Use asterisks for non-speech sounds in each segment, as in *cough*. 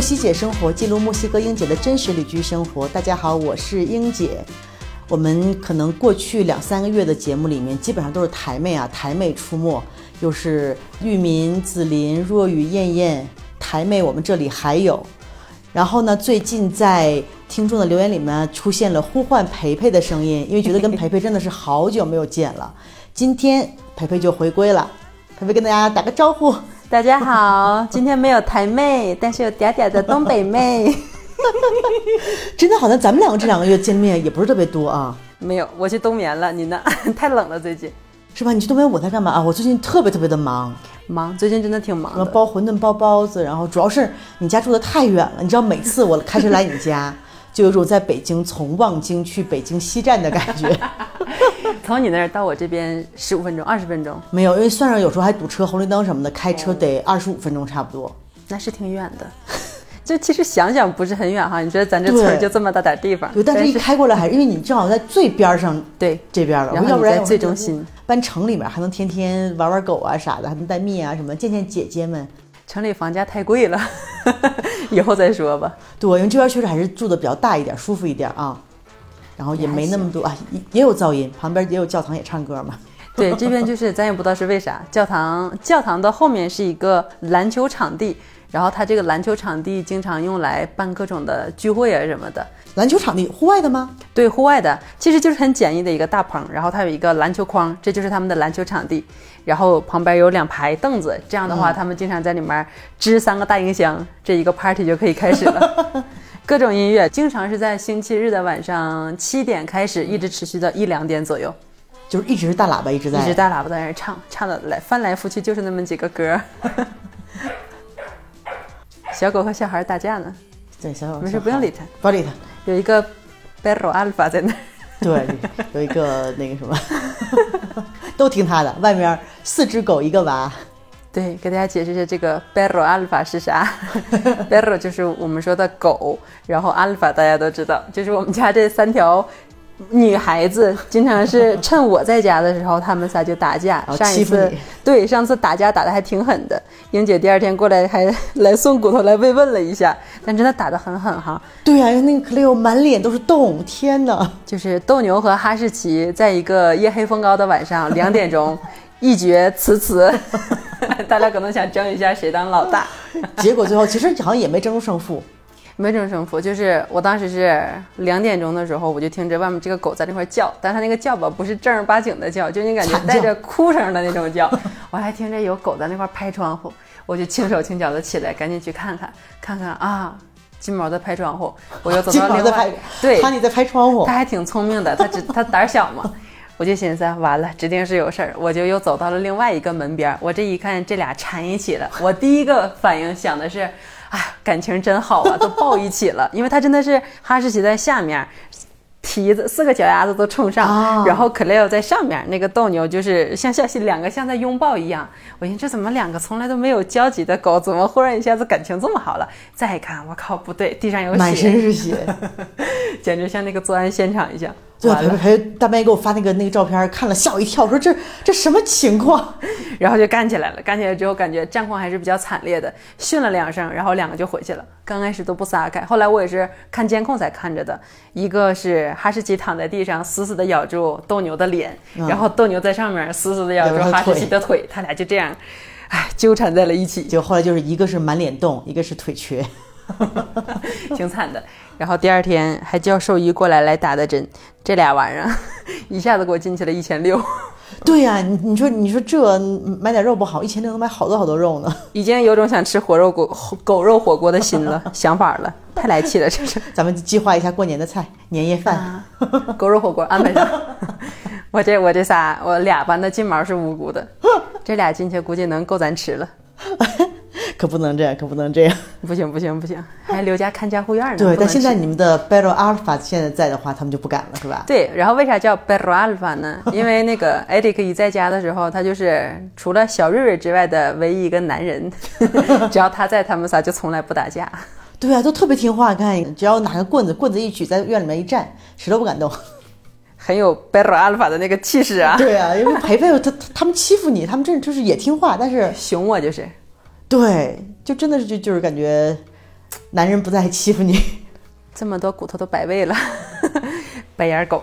西姐生活记录墨西哥英姐的真实旅居生活。大家好，我是英姐。我们可能过去两三个月的节目里面，基本上都是台妹啊，台妹出没，又是玉民、紫琳、若雨、燕燕，台妹我们这里还有。然后呢，最近在听众的留言里面出现了呼唤培培的声音，因为觉得跟培培真的是好久没有见了。今天培培就回归了，培培跟大家打个招呼。大家好，今天没有台妹，但是有嗲嗲的东北妹。*laughs* 真的好像咱们两个这两个月见面也不是特别多啊。没有，我去冬眠了，你呢？*laughs* 太冷了，最近是吧？你去冬眠我在干嘛啊？我最近特别特别的忙，忙，最近真的挺忙的。包馄饨，包包子，然后主要是你家住的太远了，你知道每次我开车来你家，就有种在北京从望京去北京西站的感觉。*laughs* *laughs* 从你那儿到我这边十五分钟、二十分钟没有，因为算上有时候还堵车、红绿灯什么的，开车得二十五分钟差不多。那是挺远的，就其实想想不是很远哈。你觉得咱这村儿就这么大点地方，对，但是一开过来还是因为你正好在最边上，对这边了，然后你在最中心，搬城里面还能天天玩玩狗啊啥的，还能带蜜啊什么，见见姐姐们。城里房价太贵了，*laughs* 以后再说吧。对，因为这边确实还是住的比较大一点，舒服一点啊。然后也没那么多啊，也也有噪音，旁边也有教堂也唱歌嘛。*laughs* 对，这边就是咱也不知道是为啥，教堂教堂的后面是一个篮球场地，然后它这个篮球场地经常用来办各种的聚会啊什么的。篮球场地户外的吗？对，户外的，其实就是很简易的一个大棚，然后它有一个篮球框，这就是他们的篮球场地。然后旁边有两排凳子，这样的话他们经常在里面支三个大音箱，这一个 party 就可以开始了。*laughs* 各种音乐经常是在星期日的晚上七点开始，一直持续到一两点左右，就是一直是大喇叭一直在，一直大喇叭在那唱，唱的来翻来覆去就是那么几个歌。*laughs* 小狗和小孩打架呢，对，小狗没事不用理它，不理它。有一个 Berro Alpha 在那，*laughs* 对，有一个那个什么，*laughs* 都听他的。外面四只狗一个娃。对，给大家解释一下这个 Berro Alpha 是啥。*laughs* Berro 就是我们说的狗，然后 Alpha 大家都知道，就是我们家这三条女孩子，经常是趁我在家的时候，她们仨就打架。上一次对，上次打架打的还挺狠的，英姐第二天过来还来送骨头来慰问了一下，但真的打的很狠哈。对呀，那个 Cleo 满脸都是洞，天哪！就是斗牛和哈士奇在一个夜黑风高的晚上两点钟。一决雌雌，*laughs* 大家可能想争一下谁当老大，*laughs* 结果最后其实好像也没争出胜负，没争胜负。就是我当时是两点钟的时候，我就听着外面这个狗在那块叫，但它那个叫吧不是正儿八经的叫，就你感觉 *laughs* 带着哭声的那种叫。我还听着有狗在那块拍窗户，我就轻手轻脚的起来，赶紧去看看，看看啊，金毛在拍窗户，我又走到另外，对，哈尼在拍窗户，它还挺聪明的，它只它胆小嘛。我就寻思，完了，指定是有事儿，我就又走到了另外一个门边。我这一看，这俩缠一起了。我第一个反应想的是，哎，感情真好啊，都抱一起了。*laughs* 因为它真的是哈士奇在下面，蹄子四个脚丫子都冲上，然后可雷欧在上面，那个斗牛就是像像两个像在拥抱一样。我寻思，这怎么两个从来都没有交集的狗，怎么忽然一下子感情这么好了？再一看，我靠，不对，地上有血，满身是血，*laughs* 简直像那个作案现场一样。对，陪陪大半夜给我发那个那个照片，看了吓我一跳，说这这什么情况？*laughs* 然后就干起来了，干起来之后感觉战况还是比较惨烈的，训了两声，然后两个就回去了。刚开始都不撒开，后来我也是看监控才看着的。一个是哈士奇躺在地上死死的咬住斗牛的脸，然后斗牛在上面死死的咬住哈士奇的腿，他俩就这样，哎，纠缠在了一起。就后来就是一个是满脸洞，一个是腿瘸。*laughs* 挺惨的，然后第二天还叫兽医过来来打的针，这俩玩意儿 *laughs* 一下子给我进去了一千六。对呀，你你说你说这买点肉不好，一千六能买好多好多肉呢。已经有种想吃火肉狗狗肉火锅的心了，*laughs* 想法了，太来气了，这是。*laughs* 咱们计划一下过年的菜，年夜饭，狗肉火锅安排上。我这我这仨，我俩班的金毛是无辜的，这俩进去估计能够咱吃了。可不能这样，可不能这样，*laughs* 不行不行不行，还留家看家护院呢。对，但现在你们的 Battle Alpha 现在在的话，他们就不敢了，是吧？对，然后为啥叫 Battle Alpha 呢？因为那个 *laughs* Eddie 一在家的时候，他就是除了小瑞瑞之外的唯一一个男人，*laughs* 只要他在，他们仨就从来不打架。对啊，都特别听话，看只要拿个棍子，棍子一举，在院里面一站，谁都不敢动，很有 Battle Alpha 的那个气势啊。对啊，因为培培他他们欺负你，他们这就是也听话，但是熊我就是。对，就真的是就就是感觉，男人不再欺负你。*laughs* 这么多骨头都白喂了，*laughs* 白眼狗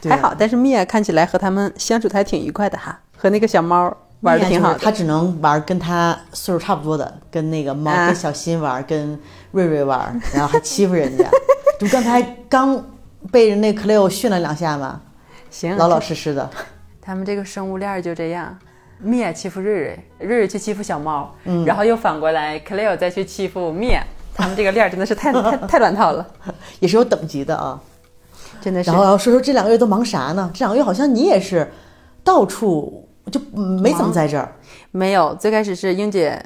对还好，但是米娅看起来和他们相处的还挺愉快的哈，和那个小猫玩的挺好的。他只能玩跟他岁数差不多的，跟那个猫、啊跟小新玩，跟瑞瑞玩，然后还欺负人家。*laughs* 就刚才刚被人那 Cleo 训了两下嘛，行，老老实实的。他们这个生物链儿就这样，米娅欺负瑞瑞，瑞瑞去欺负小猫，然后又反过来 Cleo 再去欺负米娅，他们这个链儿真的是太 *laughs* 太太乱套了，也是有等级的啊。真的是然。后要说说这两个月都忙啥呢？这两个月好像你也是到处就嗯没怎么在这儿。没有，最开始是英姐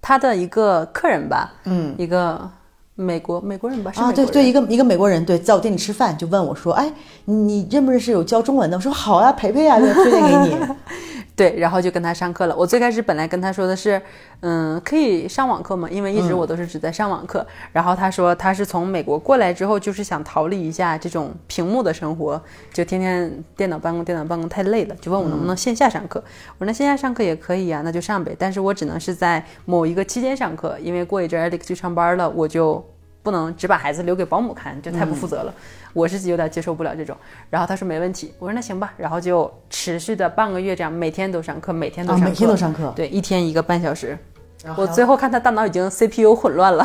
她的一个客人吧，嗯，一个美国美国人吧，是啊。对对，一个一个美国人，对，在我店里吃饭，就问我说：“哎，你你认不认识有教中文的？”我说：“好啊，培培啊，就推荐给你。*laughs* *laughs* 对，然后就跟他上课了。我最开始本来跟他说的是，嗯，可以上网课吗？因为一直我都是只在上网课。然后他说他是从美国过来之后，就是想逃离一下这种屏幕的生活，就天天电脑办公，电脑办公太累了，就问我能不能线下上课。我说那线下上课也可以啊，那就上呗。但是我只能是在某一个期间上课，因为过一阵 Alex 去上班了，我就。不能只把孩子留给保姆看，就太不负责了。我是有点接受不了这种。然后他说没问题，我说那行吧。然后就持续的半个月这样，每天都上课，每天都啊，上课，每天都上课。对，一天一个半小时。我最后看他大脑已经 CPU 混乱了，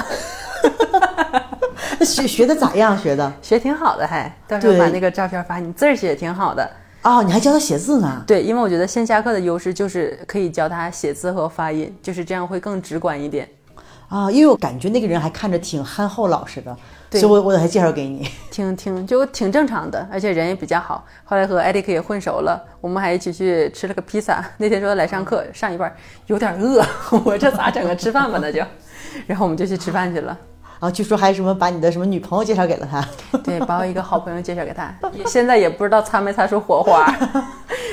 那学学的咋样？学的 *laughs* 学挺好的还，到时候把那个照片发你，字儿写得挺好的。哦，你还教他写字呢？对，因为我觉得线下课的优势就是可以教他写字和发音，就是这样会更直观一点。啊，因为我感觉那个人还看着挺憨厚老实的，所对以我我还介绍给你。*laughs* 挺挺就挺正常的，而且人也比较好。后来和艾迪克也混熟了，我们还一起去吃了个披萨。*laughs* 那天说来上课，上一半有点饿，*laughs* 我这咋整啊？吃饭吧那就，然后我们就去吃饭去了。然后据说还什么把你的什么女朋友介绍给了他。对，把我一个好朋友介绍给他，也现在也不知道擦没擦出火花，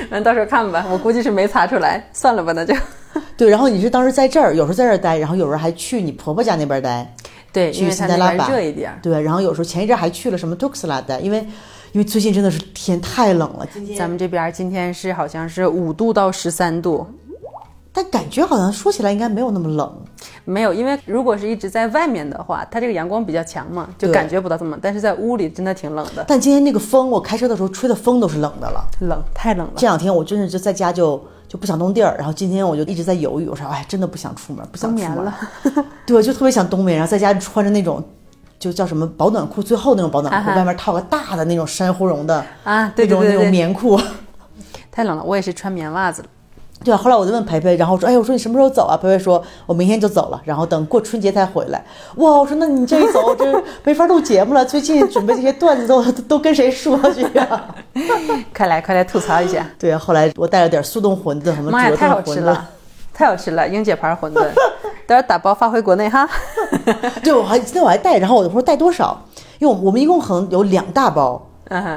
嗯，到时候看吧，我估计是没擦出来，算了吧，那就。对，然后你是当时在这儿，有时候在这儿待，然后有时候还去你婆婆家那边待。对，去因为它那边辛德拉吧热一点。对，然后有时候前一阵还去了什么杜克斯拉的，因为因为最近真的是天太冷了，今天咱们这边今天是好像是五度到十三度，但感觉好像说起来应该没有那么冷。没有，因为如果是一直在外面的话，它这个阳光比较强嘛，就感觉不到这么，但是在屋里真的挺冷的，但今天那个风，我开车的时候吹的风都是冷的了。冷，太冷了。这两天我真是就在家就就不想动地儿，然后今天我就一直在犹豫，我说哎，真的不想出门，不想出门了，*laughs* 对，就特别想冬眠，然后在家穿着那种。就叫什么保暖裤，最后那种保暖裤，啊外面套个大的那种珊瑚绒的啊，对那种那种棉裤，*laughs* 太冷了，我也是穿棉袜子了。对啊，后来我就问培培，然后我说，哎，我说你什么时候走啊？培培说，我明天就走了，然后等过春节才回来。哇，我说那你这一走，我这 *laughs* 没法录节目了。最近准备这些段子都都 *laughs* 都跟谁说去呀、快来快来吐槽一下，对啊，后来我带了点速冻馄饨，什么妈呀，折太好。吃了，太好吃了，英姐牌馄饨，待会儿打包发回国内哈。*laughs* 对，我还今天我还带，然后我说带多少？因为我我们一共可能有两大包，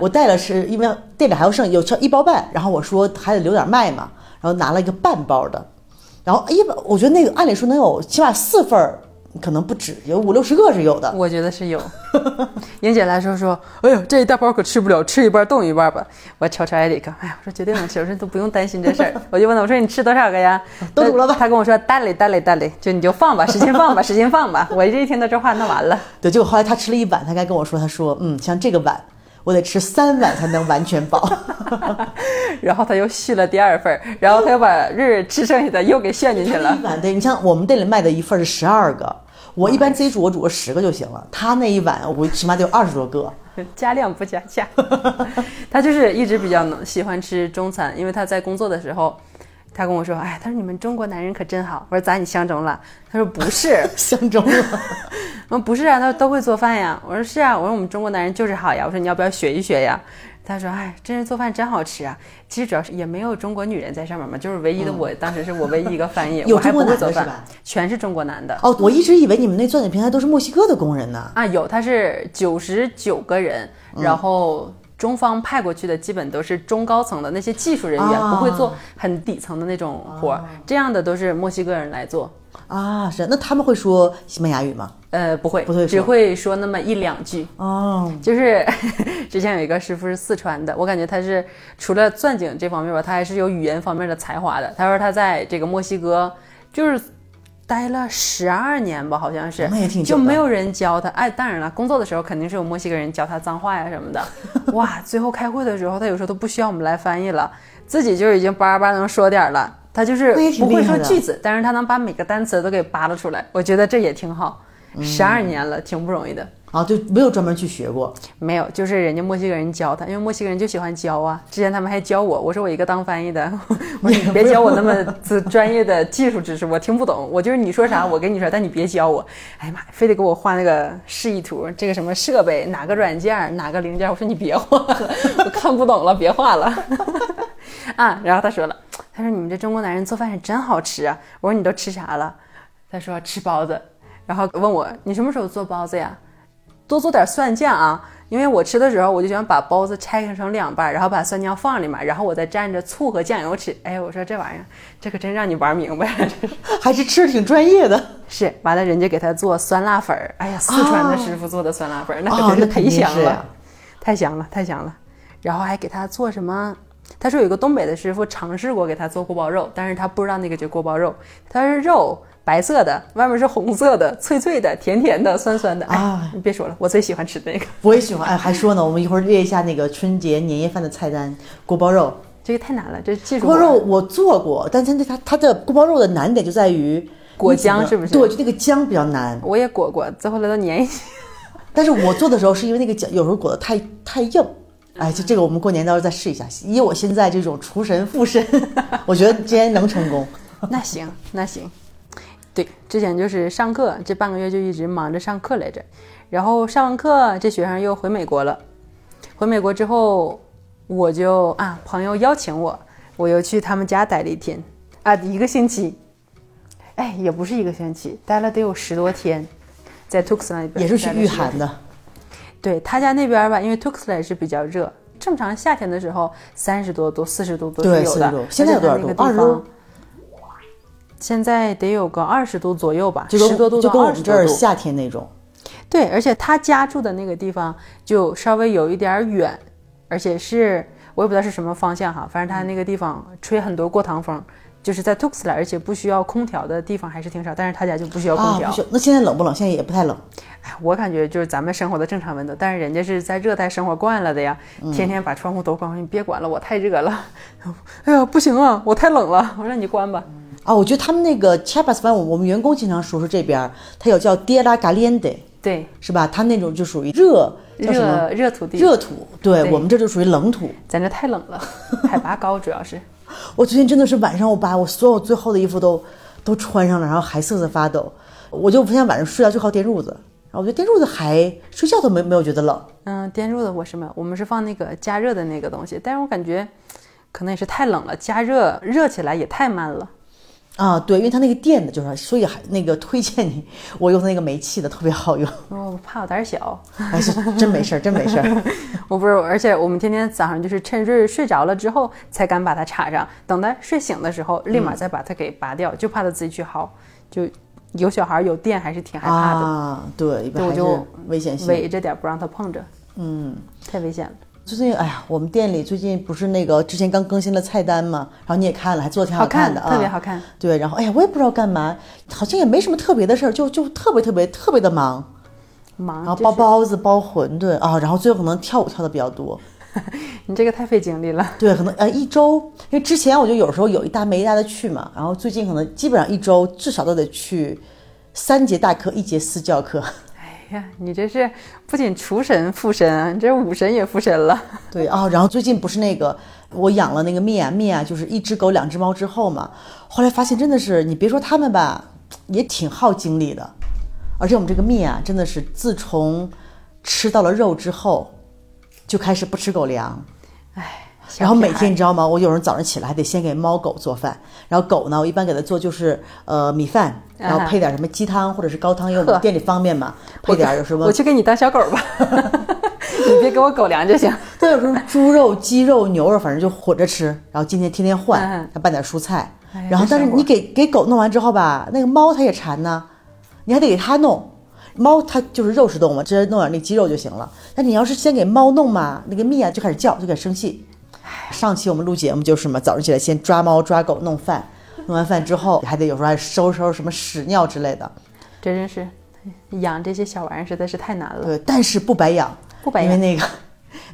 我带了是因为店里还有剩有剩一包半，然后我说还得留点卖嘛，然后拿了一个半包的，然后一般我觉得那个按理说能有起码四份儿，可能不止，有五六十个是有的。我觉得是有。*laughs* 英姐来说说，哎呦，这一大包可吃不了，吃一半冻一半吧。我瞅瞅艾里克，哎呀，我说绝对能吃，我说都不用担心这事儿。*laughs* 我就问他，我说你吃多少个呀？*laughs* 都煮了吧他跟我说大嘞大嘞大嘞，就你就放吧，使劲放吧，使劲放吧。我这一听到这话，那完了。对，结果后来他吃了一碗，他该跟我说，他说，嗯，像这个碗，我得吃三碗才能完全饱。*laughs* 然后他又续了第二份儿，然后他又把日日吃剩下的又给炫进去了一。碗对，你像我们店里卖的一份是十二个，我一般自己煮，我煮个十个就行了。他那一碗，我起码得有二十多个。*laughs* 加量不加价。*laughs* 他就是一直比较能喜欢吃中餐，因为他在工作的时候，他跟我说：“哎，他说你们中国男人可真好。”我说：“咋你相中了？”他说：“不是。*laughs* 相中了，” *laughs* 我说：“不是啊，他说都会做饭呀。”我说：“是啊。”我说：“我们中国男人就是好呀。”我说：“你要不要学一学呀？”他说：“哎，真是做饭真好吃啊！其实主要是也没有中国女人在上面嘛，就是唯一的我，当时是我唯一一个翻译，*laughs* 有我还中国不会做饭男的是吧，全是中国男的。哦，我一直以为你们那钻井平台都是墨西哥的工人呢。啊，有，他是九十九个人，嗯然后中方派过去的基本都是中高层的那些技术人员，啊不会做很底层的那种活儿，这样的都是墨西哥人来做。啊，是那他们会说西班牙语吗？呃，不会，不会只会说那么一两句。哦，就是 *laughs* 之前有一个师傅是四川的，我感觉他是除了钻井这方面吧，他还是有语言方面的才华的。他说他在这个墨西哥就是。待了十二年吧，好像是，那也挺就没有人教他。哎，当然了，工作的时候肯定是有墨西哥人教他脏话呀什么的。*laughs* 哇，最后开会的时候，他有时候都不需要我们来翻译了，自己就已经叭叭能说点了。他就是不会说句子，但是他能把每个单词都给扒拉出来，我觉得这也挺好。十二年了，挺不容易的。啊，就没有专门去学过。没有，就是人家墨西哥人教他，因为墨西哥人就喜欢教啊。之前他们还教我，我说我一个当翻译的，*laughs* 我说你别教我那么自专业的技术知识，我听不懂。我就是你说啥我跟你说，但你别教我。哎呀妈呀，非得给我画那个示意图，这个什么设备，哪个软件，哪个零件，我说你别画了，*laughs* 我看不懂了，别画了。*laughs* 啊，然后他说了，他说你们这中国男人做饭是真好吃啊。我说你都吃啥了？他说吃包子，然后问我你什么时候做包子呀？多做点蒜酱啊，因为我吃的时候我就喜欢把包子拆开成两半，然后把蒜酱放里面，然后我再蘸着醋和酱油吃。哎，我说这玩意儿，这可真让你玩明白了，这是还是吃的挺专业的。是。完了，人家给他做酸辣粉儿，哎呀，四川的师傅做的酸辣粉儿，那可哦真是忒香了，太香了，太香了。然后还给他做什么？他说有一个东北的师傅尝试过给他做锅包肉，但是他不知道那个叫锅包肉，他是肉白色的，外面是红色的，脆脆的，甜甜的，酸酸的。哎，啊你别说了，我最喜欢吃那个。我也喜欢。哎，还说呢，我们一会儿列一下那个春节年夜饭的菜单：锅包肉。这个太难了，这技术锅包肉我做过，但它它它的锅包肉的难点就在于裹浆是不是对，就那个浆比较难。我也裹过，最后来都粘一起。但是我做的时候是因为那个浆有时候裹得太太硬。哎，就这个我们过年到时候再试一下。以我现在这种厨神附身，*laughs* 我觉得今天能成功。那行，那行。对，之前就是上课，这半个月就一直忙着上课来着。然后上完课，这学生又回美国了。回美国之后，我就啊，朋友邀请我，我又去他们家待了一天啊，一个星期。哎，也不是一个星期，待了得有十多天，在 Tucson 那边也是去待了10多天御寒的，对他家那边吧，因为也是比较热，正常夏天的时候三十多度、四十度都是对40有的度。现在有多少而且它度20那个地方度现在得有个二十度左右吧，十多度就到跟我们这儿。夏天那种。对，而且他家住的那个地方就稍微有一点儿远，而且是我也不知道是什么方向哈，反正他那个地方吹很多过堂风，就是在 Tuxtla，而且不需要空调的地方还是挺少，但是他家就不需要空啊，调。不行，那现在冷不冷？现在也不太冷。哎，我感觉就是咱们生活的正常温度，但是人家是在热带生活惯了的呀，天天把窗户都关上，你别管了，我太热了。*laughs* 哎呀，不行啊，我太冷了，我让你关吧。啊，我觉得他们那个 Chiapas，反正我我们员工经常说说这边儿，它有叫 Tierra Caliente，对，是吧？它那种就属于热，叫什么？热热土地，热土。对对我们这就属于冷土。咱这太冷了，*laughs* 海拔高主要是。我最近真的是晚上，我把我所有最厚的衣服都都穿上了，然后还瑟瑟发抖。我就不像晚上睡觉就靠电褥子，然后我觉得电褥子还睡觉都没没有觉得冷。嗯，电褥子我是没有，我们是放那个加热的那个东西，但是我感觉可能也是太冷了，加热热起来也太慢了。啊，对，因为它那个电的，就是所以还那个推荐你，*laughs* 我用的那个煤气的特别好用。我怕我胆儿小，哎，是真没事儿，真没事儿。*laughs* 我不是，而且我们天天早上就是趁瑞睡着了之后才敢把它插上，等他睡醒的时候立马再把它给拔掉，就怕他自己去薅。就有小孩有电还是挺害怕的，啊，对，一般还是对我就危险性。围着点不让他碰着，嗯，太危险了。最近，哎呀，我们店里最近不是那个之前刚更新了菜单嘛，然后你也看了，还做的挺好看的啊，特别好看。对，然后哎呀，我也不知道干嘛，好像也没什么特别的事儿，就就特别特别特别的忙，忙，然后包包子、包馄饨啊，然后最后可能跳舞跳的比较多。*laughs* 你这个太费精力了。对，可能呃一周，因为之前我就有时候有一搭没一搭的去嘛，然后最近可能基本上一周至少都得去三节大课，一节私教课。你看，你这是不仅厨神附身，你这武神也附身了。*laughs* 对啊、然后最近不是那个我养了那个蜜啊蜜啊，就是一只狗两只猫之后嘛，后来发现真的是你别说他们吧，也挺耗精力的，而且我们这个蜜啊真的是自从吃到了肉之后，就开始不吃狗粮。哎，然后每天你知道吗？我有时候早上起来还得先给猫狗做饭，然后狗呢，我一般给它做就是呃米饭，然后配点什么鸡汤或者是高汤，因为我们店里方便嘛，配点有什么我去给你当小狗吧，*laughs* 你别给我狗粮就行。对，有时候猪肉、鸡肉、牛肉，反正就混着吃。然后今天天天换嗯，还拌点蔬菜。然后，但是你给给狗弄完之后吧，那个猫它也馋呢，你还得给它弄。猫它就是肉食动物嘛，直接弄点那鸡肉就行了。但你要是先给猫弄嘛，那个蜜啊就开始叫，就开始生气。上期我们录节目就是什么，早上起来先抓猫抓狗弄饭，弄完饭之后还得有时候还收拾收拾什么屎尿之类的。这真是养这些小玩意儿实在是太难了。对，但是不白养，不白养因为那个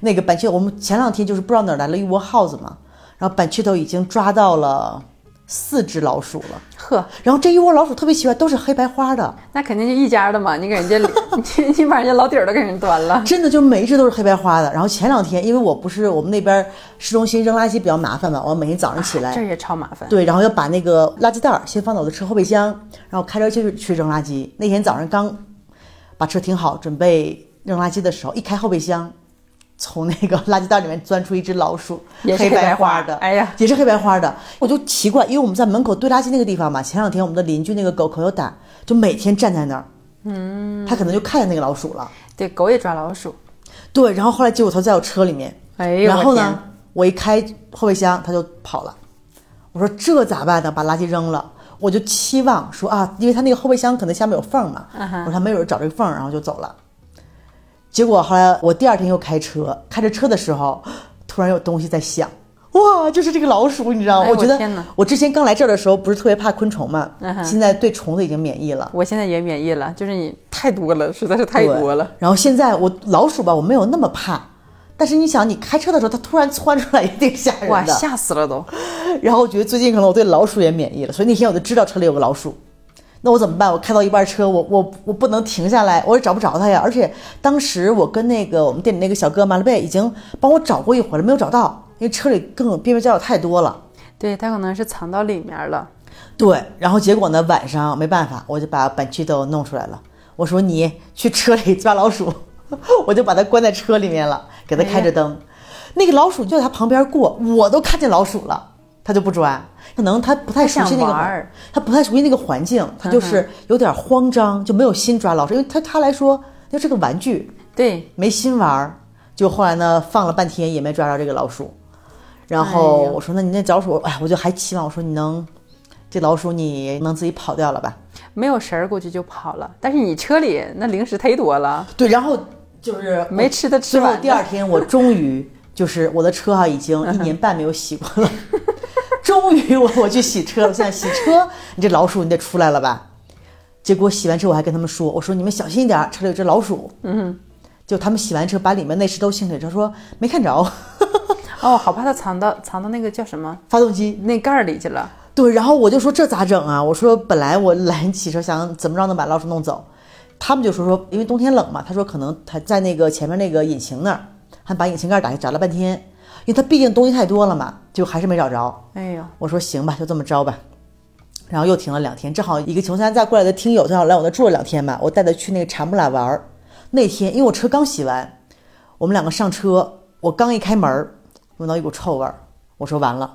那个板雀，我们前两天就是不知道哪儿来了一窝耗子嘛，然后板雀都已经抓到了四只老鼠了。呵，然后这一窝老鼠特别奇怪，都是黑白花的，那肯定就一家的嘛，你给人家 *laughs* 你你把人家老底儿都给人端了。真的就每一只都是黑白花的。然后前两天，因为我不是我们那边市中心扔垃圾比较麻烦嘛，我每天早上起来，这也超麻烦。对，然后要把那个垃圾袋儿先放到我的车后备箱，然后开车去去扔垃圾。那天早上刚把车停好，准备扔垃圾的时候，一开后备箱，从那个垃圾袋里面钻出一只老鼠，*laughs* 黑也是黑白花的，花哎呀，也是黑白花的。我就奇怪，因为我们在门口堆垃圾那个地方嘛，前两天我们的邻居那个狗可有胆，就每天站在那儿，嗯，他可能就看见那个老鼠了。对，狗也抓老鼠。对，然后后来结果它在我车里面，哎呦，然后呢，我一开后备箱，它就跑了。我说这咋办呢？把垃圾扔了。我就期望说啊，因为它那个后备箱可能下面有缝嘛，我说它没准找这个缝，然后就走了。结果后来我第二天又开车，开着车的时候，突然有东西在响，哇，就是这个老鼠，你知道吗？哎我觉得我之前刚来这儿的时候不是特别怕昆虫嘛，嗯现在对虫子已经免疫了。我现在也免疫了，就是你太多了，实在是太多了。然后现在我老鼠吧，我没有那么怕，但是你想，你开车的时候它突然窜出来也挺吓人哇，的。吓死了都！然后我觉得最近可能我对老鼠也免疫了，所以那天我就知道车里有个老鼠，那我怎么办？我开到一半车，我我我不能停下来，我也找不着他呀。而且当时我跟那个我们店里那个小哥马勒贝已经帮我找过一回了，没有找到，因为车里更边边角角太多了。对，他可能是藏到里面了。对，然后结果呢，晚上没办法，我就把板区都弄出来了。我说你去车里抓老鼠，*laughs* 我就把它关在车里面了，给它开着灯。那个老鼠就在它旁边过，我都看见老鼠了，它就不抓。可能他不太熟悉那个玩儿，它不太熟悉那个环境，他就是有点慌张，就没有心抓老鼠，因为他他来说那是个玩具，对，没心玩儿。就后来呢，放了半天也没抓着这个老鼠。然后我说：“那你那老鼠，哎，我就还期望我说你能，这老鼠你能自己跑掉了吧？没有食儿估计就跑了。但是你车里那零食忒多了，对，然后就是没吃的吃最后完。第二天，我终于就是我的车哈、已经一年半没有洗过了，*laughs* 终于我我去洗车了。*laughs* 现在洗车，你这老鼠你得出来了吧？结果洗完车我还跟他们说，我说你们小心一点，车里有只老鼠。嗯，就他们洗完车把里面内饰都清理，他说没看着 *laughs* 哦，好怕它藏到藏到那个叫什么发动机。那盖儿里去了。对，然后我就说这咋整啊？我说本来我来洗车想怎么着能把老鼠弄走，他们就说说因为冬天冷嘛，他说可能他在那个前面那个引擎那儿，还把引擎盖打开找了半天，因为他毕竟东西太多了嘛，就还是没找着。哎呦，我说行吧，就这么着吧。然后又停了两天，正好一个穷三寨过来的听友正好来我那住了两天嘛，我带他去那个查木拉玩儿。那天因为我车刚洗完，我们两个上车，我刚一开门儿，闻到一股臭味儿，我说完了，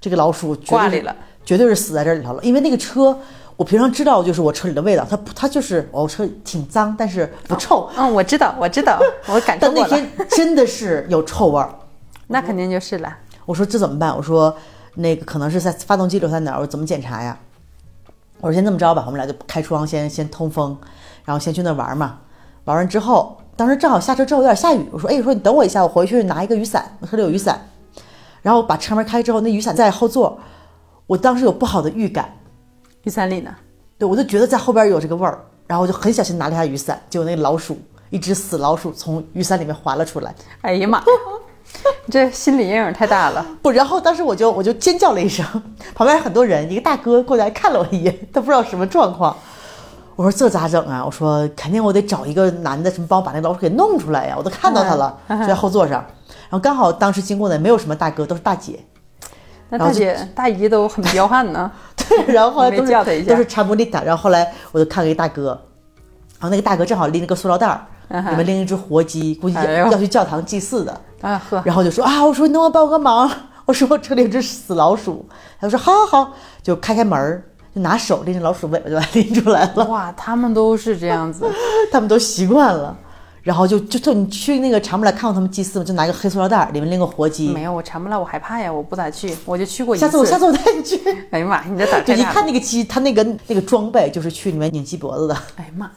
这个老鼠挂里了，绝对是死在这里头了。因为那个车，我平常知道就是我车里的味道，它不它就是我车挺脏，但是不臭。嗯，我知道，我知道，我感 *laughs* 受但那。天真的是有臭味儿。那肯定就是了。我说这怎么办？我说那个可能是在发动机留在哪儿？我说怎么检查呀？我说先这么着吧，我们俩就开窗先先通风，然后先去那玩嘛。玩完之后，当时正好下车之后有点下雨，我说哎，我说你等我一下，我回去拿一个雨伞，我车里有雨伞。然后把车门开之后，那雨伞在后座，我当时有不好的预感，雨伞里呢？对我就觉得在后边有这个味儿，然后我就很小心拿了一下雨伞，结果那老鼠，一只死老鼠从雨伞里面滑了出来。哎呀妈呀，*laughs* 这心理阴影太大了。不，然后当时我就我就尖叫了一声，旁边很多人，一个大哥过来看了我一眼，他不知道什么状况。我说这咋整啊？我说肯定我得找一个男的，什么帮我把那老鼠给弄出来呀！我都看到他了，嗯就在后座上。然后刚好当时经过的没有什么大哥，都是大姐。那大姐大姨都很彪悍呢。*laughs* 对，然后后来都是都是查布丽塔。然后后来我就看了一大哥，然后那个大哥正好拎了个塑料袋儿，里面拎一只活鸡，估计哎要去教堂祭祀的。啊呵，然后就说啊，我说你能不能帮我个忙？我说我车里有只死老鼠。他说好好好，就开开门儿，就拿手拎着老鼠尾巴就把它拎出来了。哇，他们都是这样子。*laughs* 他们都习惯了，然后就就就你去那个长木来看过他们祭祀吗？就拿一个黑塑料袋儿，里面拎个活鸡。没有，我长不来，我害怕呀，我不咋去，我就去过一次下次我下次。我带你去。*laughs* 哎呀妈，你这胆儿 *laughs* 就一。看那个鸡，它那个那个装备就是去里面拧鸡脖子的。哎呀妈，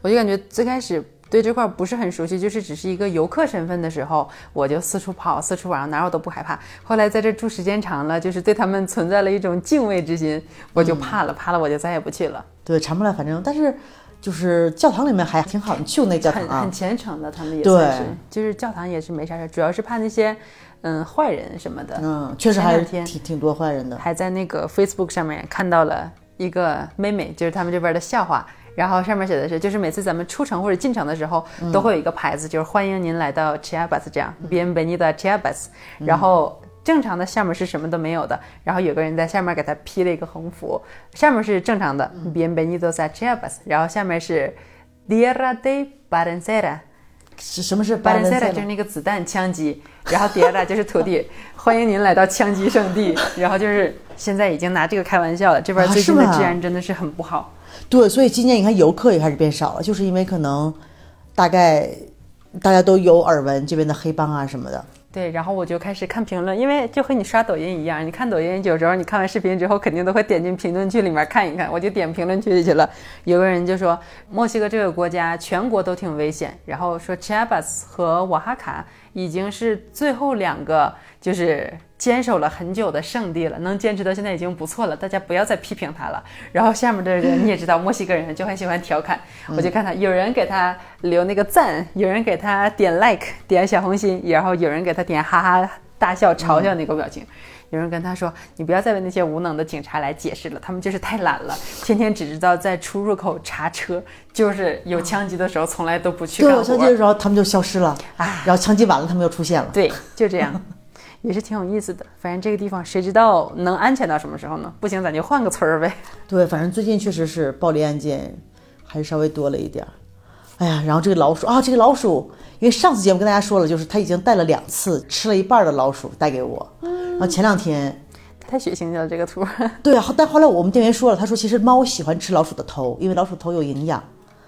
我就感觉最开始对这块不是很熟悉，就是只是一个游客身份的时候，我就四处跑，四处玩，哪儿我都不害怕。后来在这住时间长了，就是对他们存在了一种敬畏之心，我就怕了，怕了我就再也不去了。对，查不来，反正但是就是教堂里面还挺好，你去过那教堂啊很很？虔诚的，他们也对算是，就是教堂也是没啥事儿，主要是怕那些嗯坏人什么的。嗯，确实还挺挺多坏人的。还在那个 Facebook 上面看到了一个妹妹，就是他们这边的笑话。然后上面写的是，就是每次咱们出城或者进城的时候，都会有一个牌子，就是欢迎您来到 Chiapas，这样 Bienvenido a Chiapas。然后正常的下面是什么都没有的，然后有个人在下面给他披了一个横幅，上面是正常的 Bienvenido a Chiapas，然后下面是 Tierra de Balancera。是什么是巴伦塞拉 Balenciaga？就是那个子弹枪击，然后迪亚拉就是土地，*laughs* 欢迎您来到枪击圣地。然后就是现在已经拿这个开玩笑了，这边啊最近的治安真的是很不好。对，所以今年你看游客也开始变少了，就是因为可能大概大家都有耳闻这边的黑帮啊什么的。对，然后我就开始看评论，因为就和你刷抖音一样，你看抖音有时候你看完视频之后，肯定都会点进评论区里面看一看。我就点评论区去了，有个人就说墨西哥这个国家全国都挺危险，然后说 Chiapas 和瓦哈卡已经是最后两个就是坚守了很久的圣地了，能坚持到现在已经不错了，大家不要再批评他了。然后下面的人你也知道，墨西哥人就很喜欢调侃，我就看他有人给他留那个赞，有人给他点 like 点小红心，然后有人给他点哈哈大笑嘲笑那个表情。有人跟他说：“你不要再为那些无能的警察来解释了，他们就是太懒了，天天只知道在出入口查车，就是有枪击的时候从来都不去对，干活。有枪击的时候他们就消失了，哎然后枪击完了他们又出现了。对，就这样，也是挺有意思的。反正这个地方谁知道能安全到什么时候呢？不行，咱就换个村儿呗。*laughs* 对，反正最近确实是暴力案件还是稍微多了一点儿。哎呀，然后这个老鼠啊，这个老鼠，因为上次节目跟大家说了，就是他已经带了两次，吃了一半的老鼠带给我。然后前两天，太血腥了，这个图。*laughs* 对啊，但后来我们店员说了，他说其实猫喜欢吃老鼠的头，因为老鼠头有营养，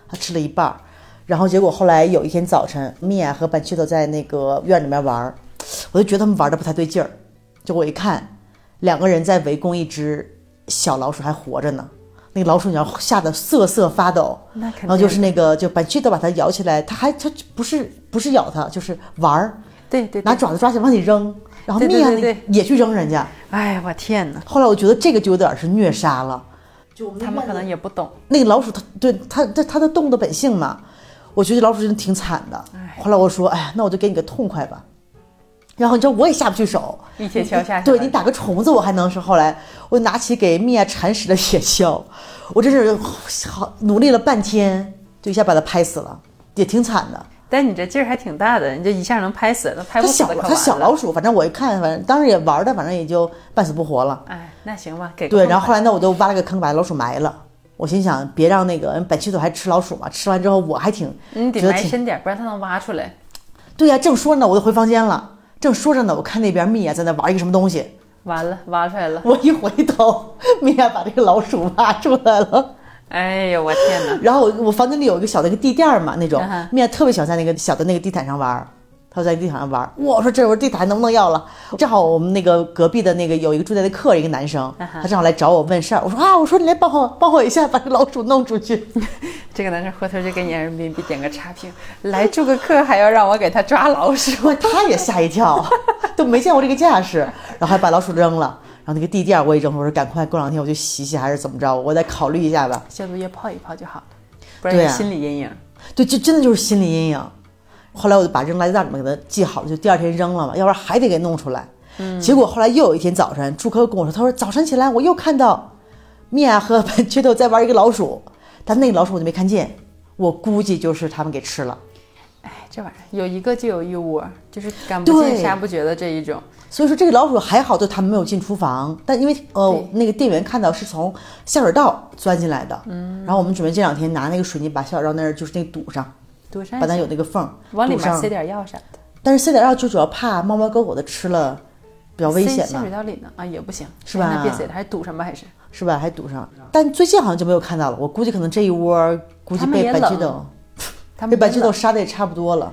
他吃了一半儿。然后结果后来有一天早晨，米娅和板雀都在那个院里面玩儿，我就觉得他们玩的不太对劲儿。就我一看，两个人在围攻一只小老鼠，还活着呢。那个老鼠鸟吓得瑟瑟发抖，然后就是那个就板切头把它咬起来，它还它不是不是咬它，就是玩儿，对对对，拿爪子抓起来往里扔，然后对对米娅对那也去扔人家。哎呀，我天哪！后来我觉得这个就有点是虐杀了，就他们可能也不懂。那个老鼠它对它它它的动物的本性嘛，我觉得老鼠真的挺惨的。后来我说，哎呀，那我就给你个痛快吧。然后你知道我也下不去手，一铁锹下去对你打个虫子我还能是。后来我拿起给米娅铲屎的铁锹，我真是好努力了半天，就一下把它拍死了，也挺惨的。但你这劲儿还挺大的，你这一下能拍死，那拍不死它小了小老鼠，反正我一看，反正当时也玩的，反正也就半死不活了。哎，那行吧，给对，然后后来呢，我就挖了个坑，把老鼠埋了。我心想，别让那个本期头还吃老鼠嘛，吃完之后我还挺你得埋深点，不然它能挖出来。对呀、正说呢，我就回房间了。正说着呢，我看那边米娅在那玩一个什么东西，完了，挖出来了。我一回头，米娅把这个老鼠挖出来了。哎呦，我天哪！然后我我房间里有一个小的一个地垫儿嘛，那种嗯哼米娅特别喜欢在那个小的那个地毯上玩儿。她就在地毯上玩儿，我说这我说地毯能不能要了？正好我们那个隔壁的那个有一个住在的客人，一个男生，他正好来找我问事儿。我说啊，我说你来帮我 *laughs* 帮我一下，把这老鼠弄出去。*laughs* 这个男生回头就给你人民币点个差评，来住个客还要让我给他抓老鼠。*laughs* 他也吓一跳，都没见过这个架势，然后还把老鼠扔了，然后那个地垫我也扔了，我说赶快过两天我去洗洗还是怎么着，我再考虑一下吧。消毒液泡一泡就好了，不然心理阴影。对，这真的就是心理阴影。后来我就把扔垃圾袋里面给它系好了，就第二天扔了嘛，要不然还得给弄出来。嗯，结果后来又有一天早晨，朱科跟我说，他说早晨起来我又看到米娅和缺头在玩一个老鼠，但那个老鼠我就没看见，我估计就是他们给吃了。哎，这玩意儿有一个就有一窝，就是赶不尽对杀不绝的这一种。所以说这个老鼠还好，就他们没有进厨房，但因为呃那个店员看到是从下水道钻进来的，嗯，然后我们准备这两天拿那个水泥把下水道那儿就是那堵上，把它有那个缝儿往里面塞。点药啥的，但是塞点药就主要怕猫猫狗狗的吃了比较危险嘛塞下水，道里呢啊也不行，是吧哎那别塞了，还堵上吧还是？是吧？还堵上。但最近好像就没有看到了，我估计可能这一窝估计被白鸡斗被白鸡斗们真的杀的也差不多了。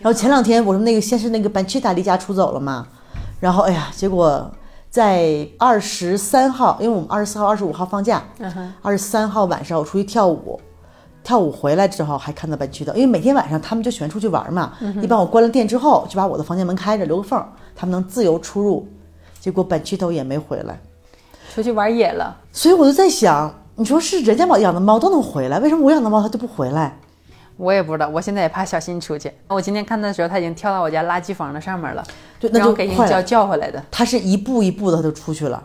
然后前两天我说那个先是那个板鸡达离家出走了嘛，然后哎呀，结果在二十三号，因为我们二十四号、二十五号放假，二十三号晚上我出去跳舞，跳舞回来之后还看到本区的，因为每天晚上他们就喜欢出去玩嘛。一般我关了店之后，就把我的房间门开着，留个缝，他们能自由出入。结果本区头也没回来，出去玩野了。所以我就在想，你说是人家养的猫都能回来，为什么我养的猫它就不回来？我也不知道，我现在也怕小新出去。我今天看的时候，它已经跳到我家垃圾房的上面了，对，那就给人快叫叫回来的。它是一步一步的，它就出去了。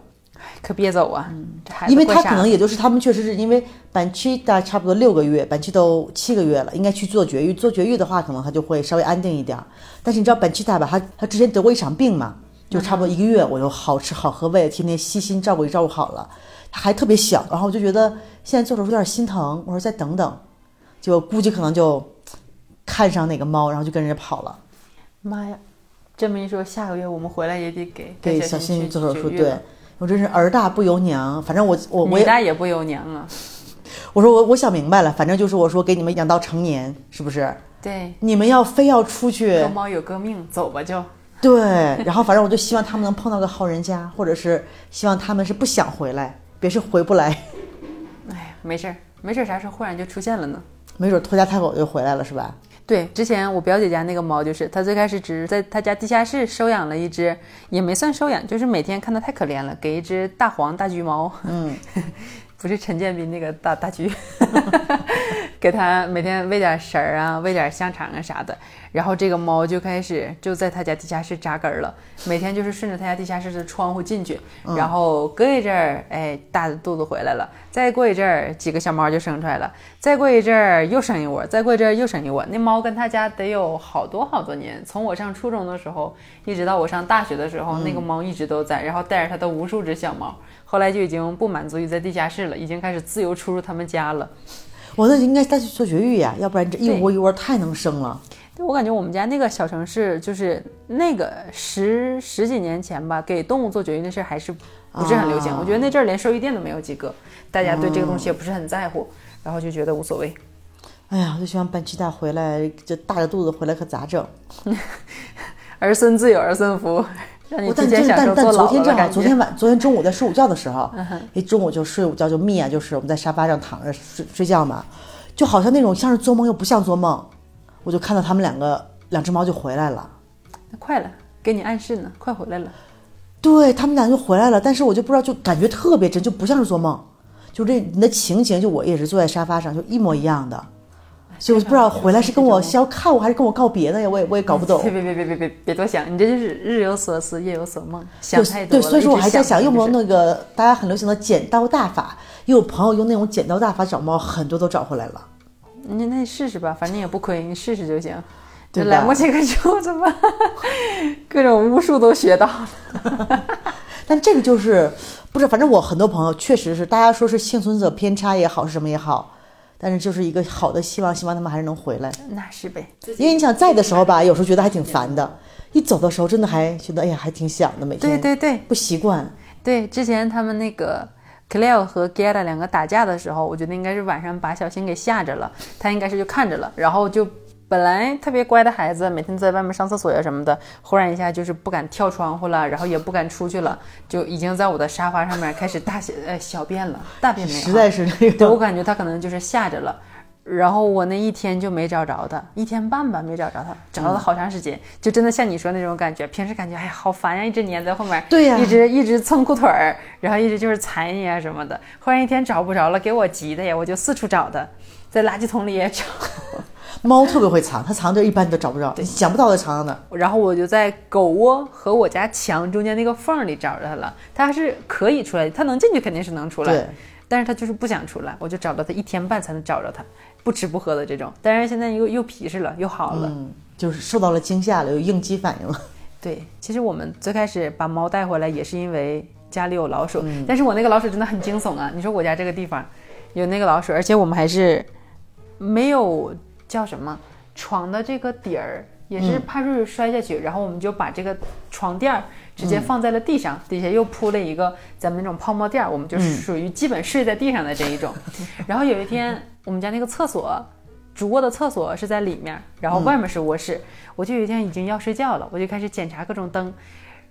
可别走啊！这孩子因为他可能也就是他们确实是因为板期大差不多六个月，板期都七个月了，应该去做绝育。做绝育的话，可能他就会稍微安定一点儿。但是你知道板期大吧？他他之前得过一场病嘛，就差不多一个月，我就好吃好喝喂，天天悉心照顾也照顾好了。他还特别小，然后我就觉得现在做手术有点心疼，我说再等等，就估计可能就看上哪个猫，然后就跟人家跑了。妈呀！这么一说，下个月我们回来也得给给小小新做手术，对我真是儿大不由娘，反正我我我大也不由娘啊。我说我我想明白了，反正就是我说给你们养到成年，是不是？对，你们要非要出去各，猫有各命，走吧就。对，然后反正我就希望他们能碰到个好人家，或者是希望他们是不想回来，别是回不来，哎，没事儿，没事儿，啥时候忽然就出现了呢？没准拖家带口就回来了，是吧？对，之前我表姐家那个猫，就是她最开始只是在她家地下室收养了一只，也没算收养，就是每天看它太可怜了，给一只大黄大橘猫，嗯，*laughs* 不是陈建斌那个大大橘，*laughs* 给它每天喂点食儿啊，喂点香肠啊啥的，然后这个猫就开始就在他家地下室扎根儿了，每天就是顺着他家地下室的窗户进去，然后隔一阵儿，哎，大的肚子回来了，再过一阵儿，几个小猫就生出来了，再过一阵儿又生一窝，再过一阵儿又生一窝。那猫跟他家得有好多好多年，从我上初中的时候一直到我上大学的时候，那个猫一直都在，然后带着它的无数只小猫，后来就已经不满足于在地下室了，已经开始自由出入他们家了。我那应该带去做绝育呀，要不然这一窝一窝太能生了。对我感觉我们家那个小城市，就是那个十十几年前吧，给动物做绝育那事儿还是不是很流行。啊我觉得那阵儿连兽医店都没有几个，大家对这个东西也不是很在乎，然后就觉得无所谓。哎呀，我就希望班奇大回来，这大着肚子回来可咋整？*laughs* 儿孙自有儿孙福，但真但但昨天正好。昨天晚昨天中午在睡午觉的时候，嗯一中午就睡午觉就眯啊，就是我们在沙发上躺着睡睡觉嘛，就好像那种像是做梦又不像做梦，我就看到他们两个两只猫就回来了。那快了，给你暗示呢，快回来了。对他们俩就回来了，但是我就不知道，就感觉特别真，就不像是做梦，就这你的情形，就我也是坐在沙发上，就一模一样的，所以我就不知道回来是跟我是要看我还是跟我告别的呀，我也我也搞不懂别。别别别别别别多想，你这就是日有所思，夜有所梦，想太多对，了。所以说我还在想，想用不用那个大家很流行的剪刀大法？也有朋友用那种剪刀大法找猫，很多都找回来了。你那你试试吧，反正也不亏，你试试就行。对来墨这个就怎么各种巫术都学到了。*laughs* 但这个就是不是，反正我很多朋友确实是，大家说是幸存者偏差也好，是什么也好，但是就是一个好的希望，希望他们还是能回来。那是呗，因为你想在的时候吧，有时候觉得还挺烦的，一走的时候真的还觉得哎呀还挺想的，每天对对对不习惯。对，之前他们那个 Cleo 和 Gera 两个打架的时候，我觉得应该是晚上把小新给吓着了，他应该是就看着了，然后就。本来特别乖的孩子，每天在外面上厕所呀什么的，忽然一下就是不敢跳窗户了，然后也不敢出去了，就已经在我的沙发上面开始大小呃小便了，大便没有，实在是那对我，感觉他可能就是吓着了，然后我那一天就没找着他，一天半吧没找着他，找了好长时间，就真的像你说那种感觉。平时感觉哎呀好烦呀，一直黏在后面，对呀一直一直蹭裤腿儿，然后一直就是踩你啊什么的。忽然一天找不着了，给我急的呀，我就四处找他，在垃圾桶里也找，*laughs* 猫特别会藏，它藏地儿一般都找不着，想不到它藏到哪儿。然后我就在狗窝和我家墙中间那个缝里找着它了。它还是可以出来，它能进去肯定是能出来对，但是它就是不想出来，我就找了它一天半才能找着它，不吃不喝的这种。但是现在又又皮实了，又好了。嗯，就是受到了惊吓了，有应激反应了。*laughs* 对，其实我们最开始把猫带回来也是因为家里有老鼠，但是我那个老鼠真的很惊悚啊！你说我家这个地方有那个老鼠，而且我们还是没有叫什么床的这个底儿，也是怕瑞瑞摔下去，然后我们就把这个床垫儿直接放在了地上，底下又铺了一个咱们那种泡沫垫儿，我们就属于基本睡在地上的这一种。*laughs* 然后有一天，我们家那个厕所。主卧的厕所是在里面，然后外面是卧室。我就有一天已经要睡觉了，我就开始检查各种灯，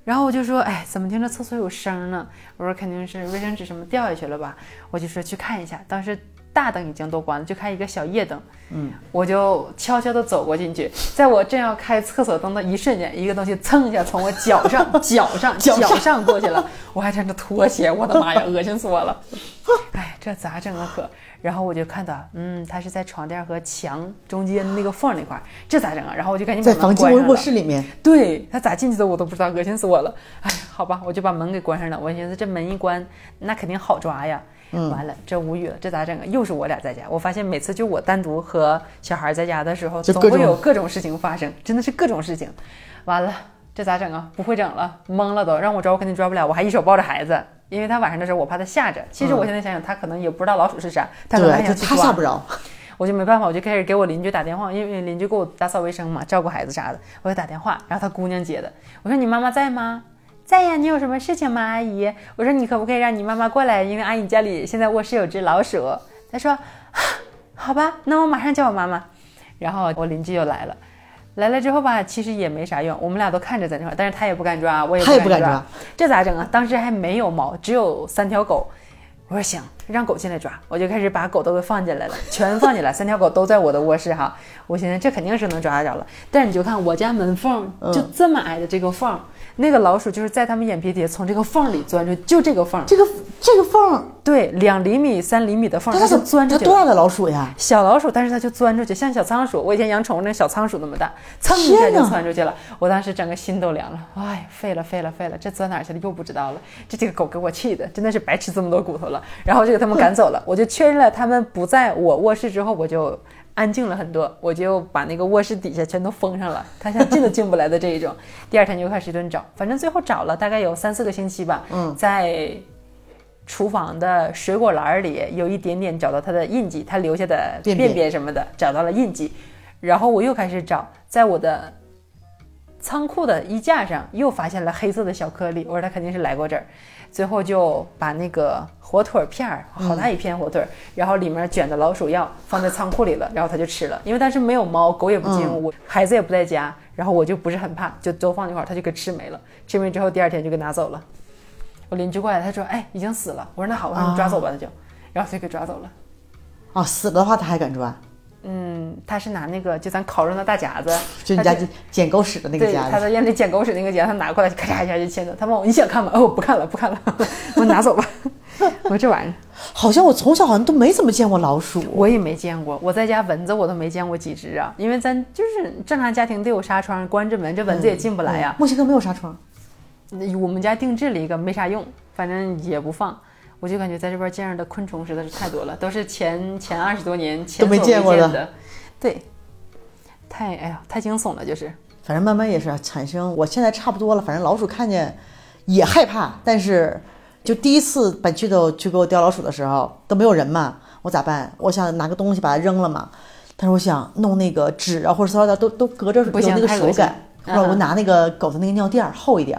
然后我就说，哎，怎么听着厕所有声呢？我说肯定是卫生纸什么掉下去了吧？我就说去看一下。当时大灯已经都关了，就开一个小夜灯。嗯，我就悄悄地走过进去，在我正要开厕所灯的一瞬间，一个东西蹭一下从我 *laughs* 脚上、脚上、脚上过去了，我还穿着拖鞋，我的妈呀，恶心死我了！*laughs* 哎，这咋整啊？可，然后我就看到，嗯，他是在床垫和墙中间那个缝那块儿，这咋整啊？然后我就赶紧把在房间卧室里面，对他咋进去的我都不知道，恶心死我了。哎，好吧，我就把门给关上了。我寻思这门一关，那肯定好抓呀。完了，这无语了，这咋整啊？又是我俩在家。我发现每次就我单独和小孩在家的时候，总会有各种事情发生，真的是各种事情。完了，这咋整啊？不会整了，懵了都。让我抓，我肯定抓不了。我还一手抱着孩子，因为他晚上的时候我怕他吓着。其实我现在想想，他可能也不知道老鼠是啥，他可能还想他吓不着。我就没办法，我就开始给我邻居打电话，因为邻居给我打扫卫生嘛，照顾孩子啥的，我就打电话，然后他姑娘接的。我说你妈妈在吗？在呀，你有什么事情吗，阿姨？我说你可不可以让你妈妈过来，因为阿姨家里现在卧室有只老鼠。她说，*laughs* 好吧，那我马上叫我妈妈。然后我邻居又来了，来了之后吧，其实也没啥用，我们俩都看着在那块，但是他也不敢抓，我也不敢抓，这咋整啊？当时还没有猫，只有三条狗。我说行，让狗进来抓，我就开始把狗都给放进来了，*laughs* 全放进来，三条狗都在我的卧室哈。我寻思这肯定是能抓得着了，但是你就看我家门缝就这么矮的这个缝。那个老鼠就是在他们眼皮底下从这个缝里钻出，就这个缝，这个这个缝，对，两厘米、三厘米的缝，它就钻出去。它多大的老鼠呀？小老鼠，但是它就钻出去，像小仓鼠。我以前养宠物那小仓鼠那么大，蹭一下就窜出去了。我当时整个心都凉了，哎，废了废了废了，这钻哪去了又不知道了。这几个狗给我气的，真的是白吃这么多骨头了。然后就给他们赶走了。我就确认了他们不在我卧室之后，我就。安静了很多，我就把那个卧室底下全都封上了，*laughs* 他想进都进不来的这一种。第二天就开始一顿找，反正最后找了大概有三四个星期吧。嗯，在厨房的水果篮里有一点点找到他的印记，他留下的便便什么的找到了印记。然后我又开始找，在我的仓库的衣架上又发现了黑色的小颗粒，我说他肯定是来过这儿。最后就把那个火腿片儿，好大一片火腿，然后里面卷的老鼠药放在仓库里了，然后他就吃了。因为当时没有猫，狗也不进屋，孩子也不在家，然后我就不是很怕，就都放那块儿，他就给吃没了。吃没之后，第二天就给拿走了。我邻居过来，他说：“哎，已经死了。”我说：“那好，我说你抓走吧，那就。”然后就给抓走了。啊，死的话他还敢抓？嗯，他是拿那个就咱烤肉那大夹子，*laughs* 就你家捡狗屎的那个夹子。他在院里捡狗屎那个夹，他拿过来，咔嚓一下就切了。他问我你想看吗？哦，不看了，不看了，*laughs* 我拿走吧。*laughs* 我说这玩意儿，好像我从小好像都没怎么见过老鼠，我也没见过。我在家蚊子我都没见过几只啊，因为咱就是正常家庭都有纱窗，关着门，这蚊子也进不来呀。墨西哥没有纱窗，我们家定制了一个，没啥用，反正也不放。我就感觉在这边见着的昆虫实在是太多了，都是前前二十多年前都没见过的。对，太哎呀，太惊悚了，就是。反正慢慢也是产生，我现在差不多了。反正老鼠看见也害怕，但是就第一次本去都去给我叼老鼠的时候都没有人嘛，我咋办？我想拿个东西把它扔了嘛。但是我想弄那个纸啊或者塑料袋都都隔着有那个手感，我拿那个狗的那个尿垫厚一点，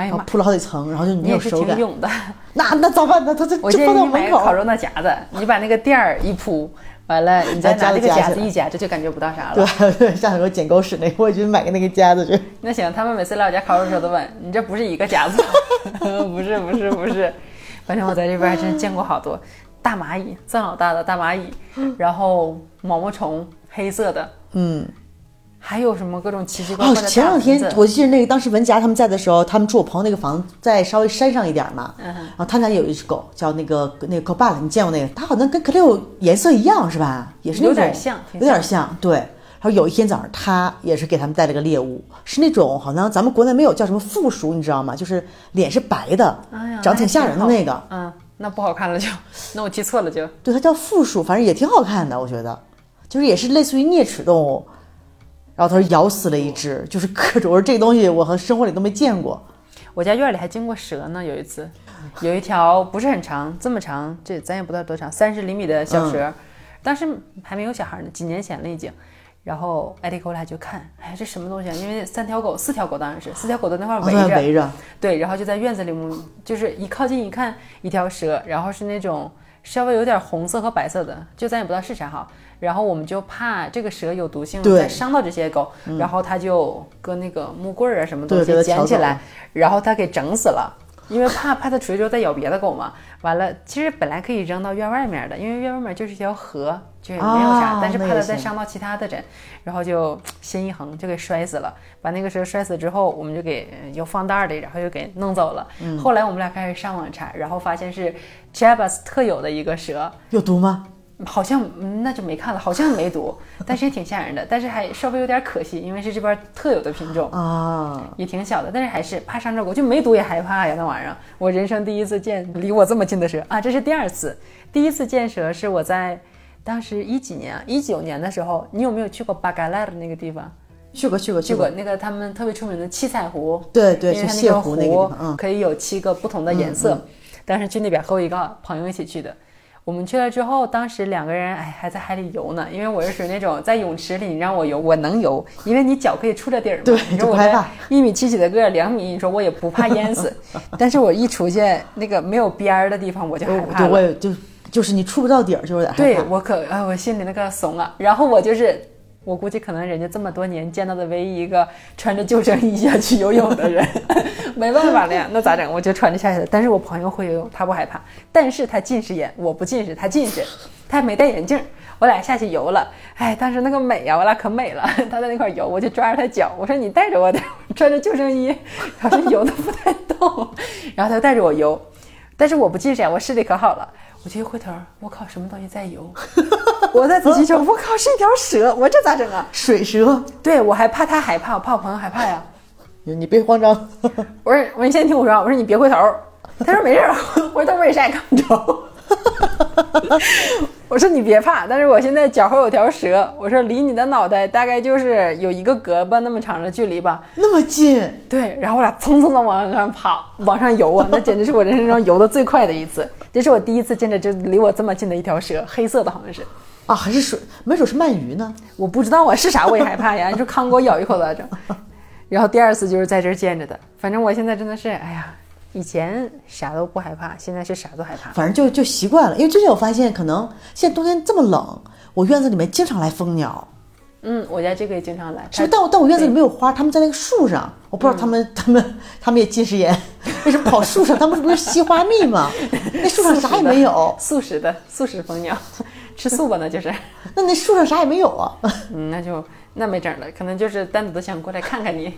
哎铺了好几层，然后就没有手感。*laughs* 那那咋办呢？他这我建议你买个烤肉那夹子，你把那个垫儿一铺。完了，你再拿那个夹子一夹，这就感觉不到啥了。对，像很多捡狗屎那，我也去买个那个夹子去。那行，他们每次来我家烤肉的时候都问：“你这不是一个夹子？” *laughs* 不是，不是，不是。反正我在这边还真见过好多大蚂蚁，这老大的大蚂蚁，然后毛毛虫，黑色的，嗯。还有什么各种奇奇怪怪的？哦，前两天我记得那个当时文佳他们在的时候，他们住我朋友那个房子在稍微山上一点嘛。嗯。然后他家有一只狗，叫那个那个狗爸了，你见过那个？它好像跟可乐有颜色一样，是吧？也是那种。有点像。有点像，对。然后有一天早上，他也是给他们带了个猎物，是那种好像咱们国内没有叫什么负鼠，你知道吗？就是脸是白的，长挺吓人的那个。嗯，那不好看了就，那我记错了就。对，它叫负鼠，反正也挺好看的，我觉得，就是也是类似于啮齿动物。然后他说咬死了一只，就是各种。我说这个东西我和生活里都没见过。我家院里还经过蛇呢，有一次，有一条不是很长，这么长，这咱也不知道多长，三十厘米的小蛇。当时还没有小孩呢，几年前了已经。然后艾迪过来就看，哎，这什么东西啊？因为三条狗，四条狗当然是四条狗在那块围着，围着。对，然后就在院子里，就是一靠近一看，一条蛇，然后是那种稍微有点红色和白色的，就咱也不知道是啥哈。然后我们就怕这个蛇有毒性，再伤到这些狗，然后他就搁那个木棍儿啊什么东西捡起来，然后他给整死了。因为怕怕它出去之后再咬别的狗嘛。完了，其实本来可以扔到院外面的，因为院外面就是一条河，就也没有啥，啊但是怕它再伤到其他的人，然后就心一横就给摔死了。把那个蛇摔死之后，我们就给呃又放袋儿里，然后又给弄走了。嗯后来我们俩开始上网查，然后发现是 Jabas 特有的一个蛇，有毒吗？好像嗯那就没看了，好像没毒，*laughs* 但是也挺吓人的，但是还稍微有点可惜，因为是这边特有的品种。啊，也挺小的，但是还是怕伤着我，就没毒也害怕呀。那玩意儿，我人生第一次见离我这么近的蛇啊，这是第二次。第一次见蛇是我在当时一几年啊，一九年的时候，你有没有去过巴嘎拉的那个地方？去过去过去过那个他们特别出名的七彩湖，对对，因为它那去泻湖那个地湖方，嗯，可以有七个不同的颜色。当时去那边和我一个朋友一起去的。我们去了之后，当时两个人哎还在海里游呢，因为我是属于那种在泳池里你让我游我能游，因为你脚可以触着底儿嘛。对你说我害怕一米七几的个儿，两米，你说我也不怕淹死。但是我一出去那个没有边儿的地方，我就害怕了。我也就就是你触不到底儿，就有点害怕。对我可哎，我心里那个怂啊。然后我就是，我估计可能人家这么多年见到的唯一一个穿着救生衣下去游泳的人，*laughs* 没办法了呀，那咋整？我就穿着下去了。但是我朋友会游泳，他不害怕，但是他近视眼，我不近视，他近视，他还没戴眼镜。我俩下去游了，哎，当时那个美呀、我俩可美了。*laughs* 他在那块游，我就抓着他脚，我说你带着我点，穿着救生衣，*laughs* 他说游的不太动。然后他就带着我游，但是我不近视眼，我视力可好了。我就一回头，我靠，什么东西在游？*laughs* 我再仔细瞅，我靠，是一条蛇，我这咋整啊？水蛇，对我还怕他害怕，我怕我朋友害怕呀。你别慌张。我说，我说你先听我说，我说你别回头。他说没事儿，我说他为啥也看不着。*laughs* 我说你别怕，但是我现在脚后有条蛇，我说离你的脑袋大概就是有一个胳膊那么长的距离吧。那么近，对，然后我俩蹭蹭的往上爬，往上游啊，那简直是我人生中游的最快的一次。这是我第一次见着就离我这么近的一条蛇，黑色的好像是。啊，还是水，没准是鳗鱼呢。我不知道啊，是啥我也害怕呀，*laughs* 你说康给我咬一口咋整？然后第二次就是在这儿见着的，反正我现在真的是，哎呀，以前啥都不害怕，现在是啥都害怕。反正就就习惯了，因为最近我发现，可能现在冬天这么冷，我院子里面经常来蜂鸟。嗯，我家这个也经常来，是，但我但我院子里没有花，他们在那个树上，我不知道他们、他们他们也近视眼，*laughs* 为什么跑树上？他们不是吸花蜜吗？*laughs* 那树上啥也没有，素食的素食蜂鸟，*laughs* 吃素吧那就是，那那树上啥也没有啊。嗯，那就那没整了，可能就是单独的想过来看看你。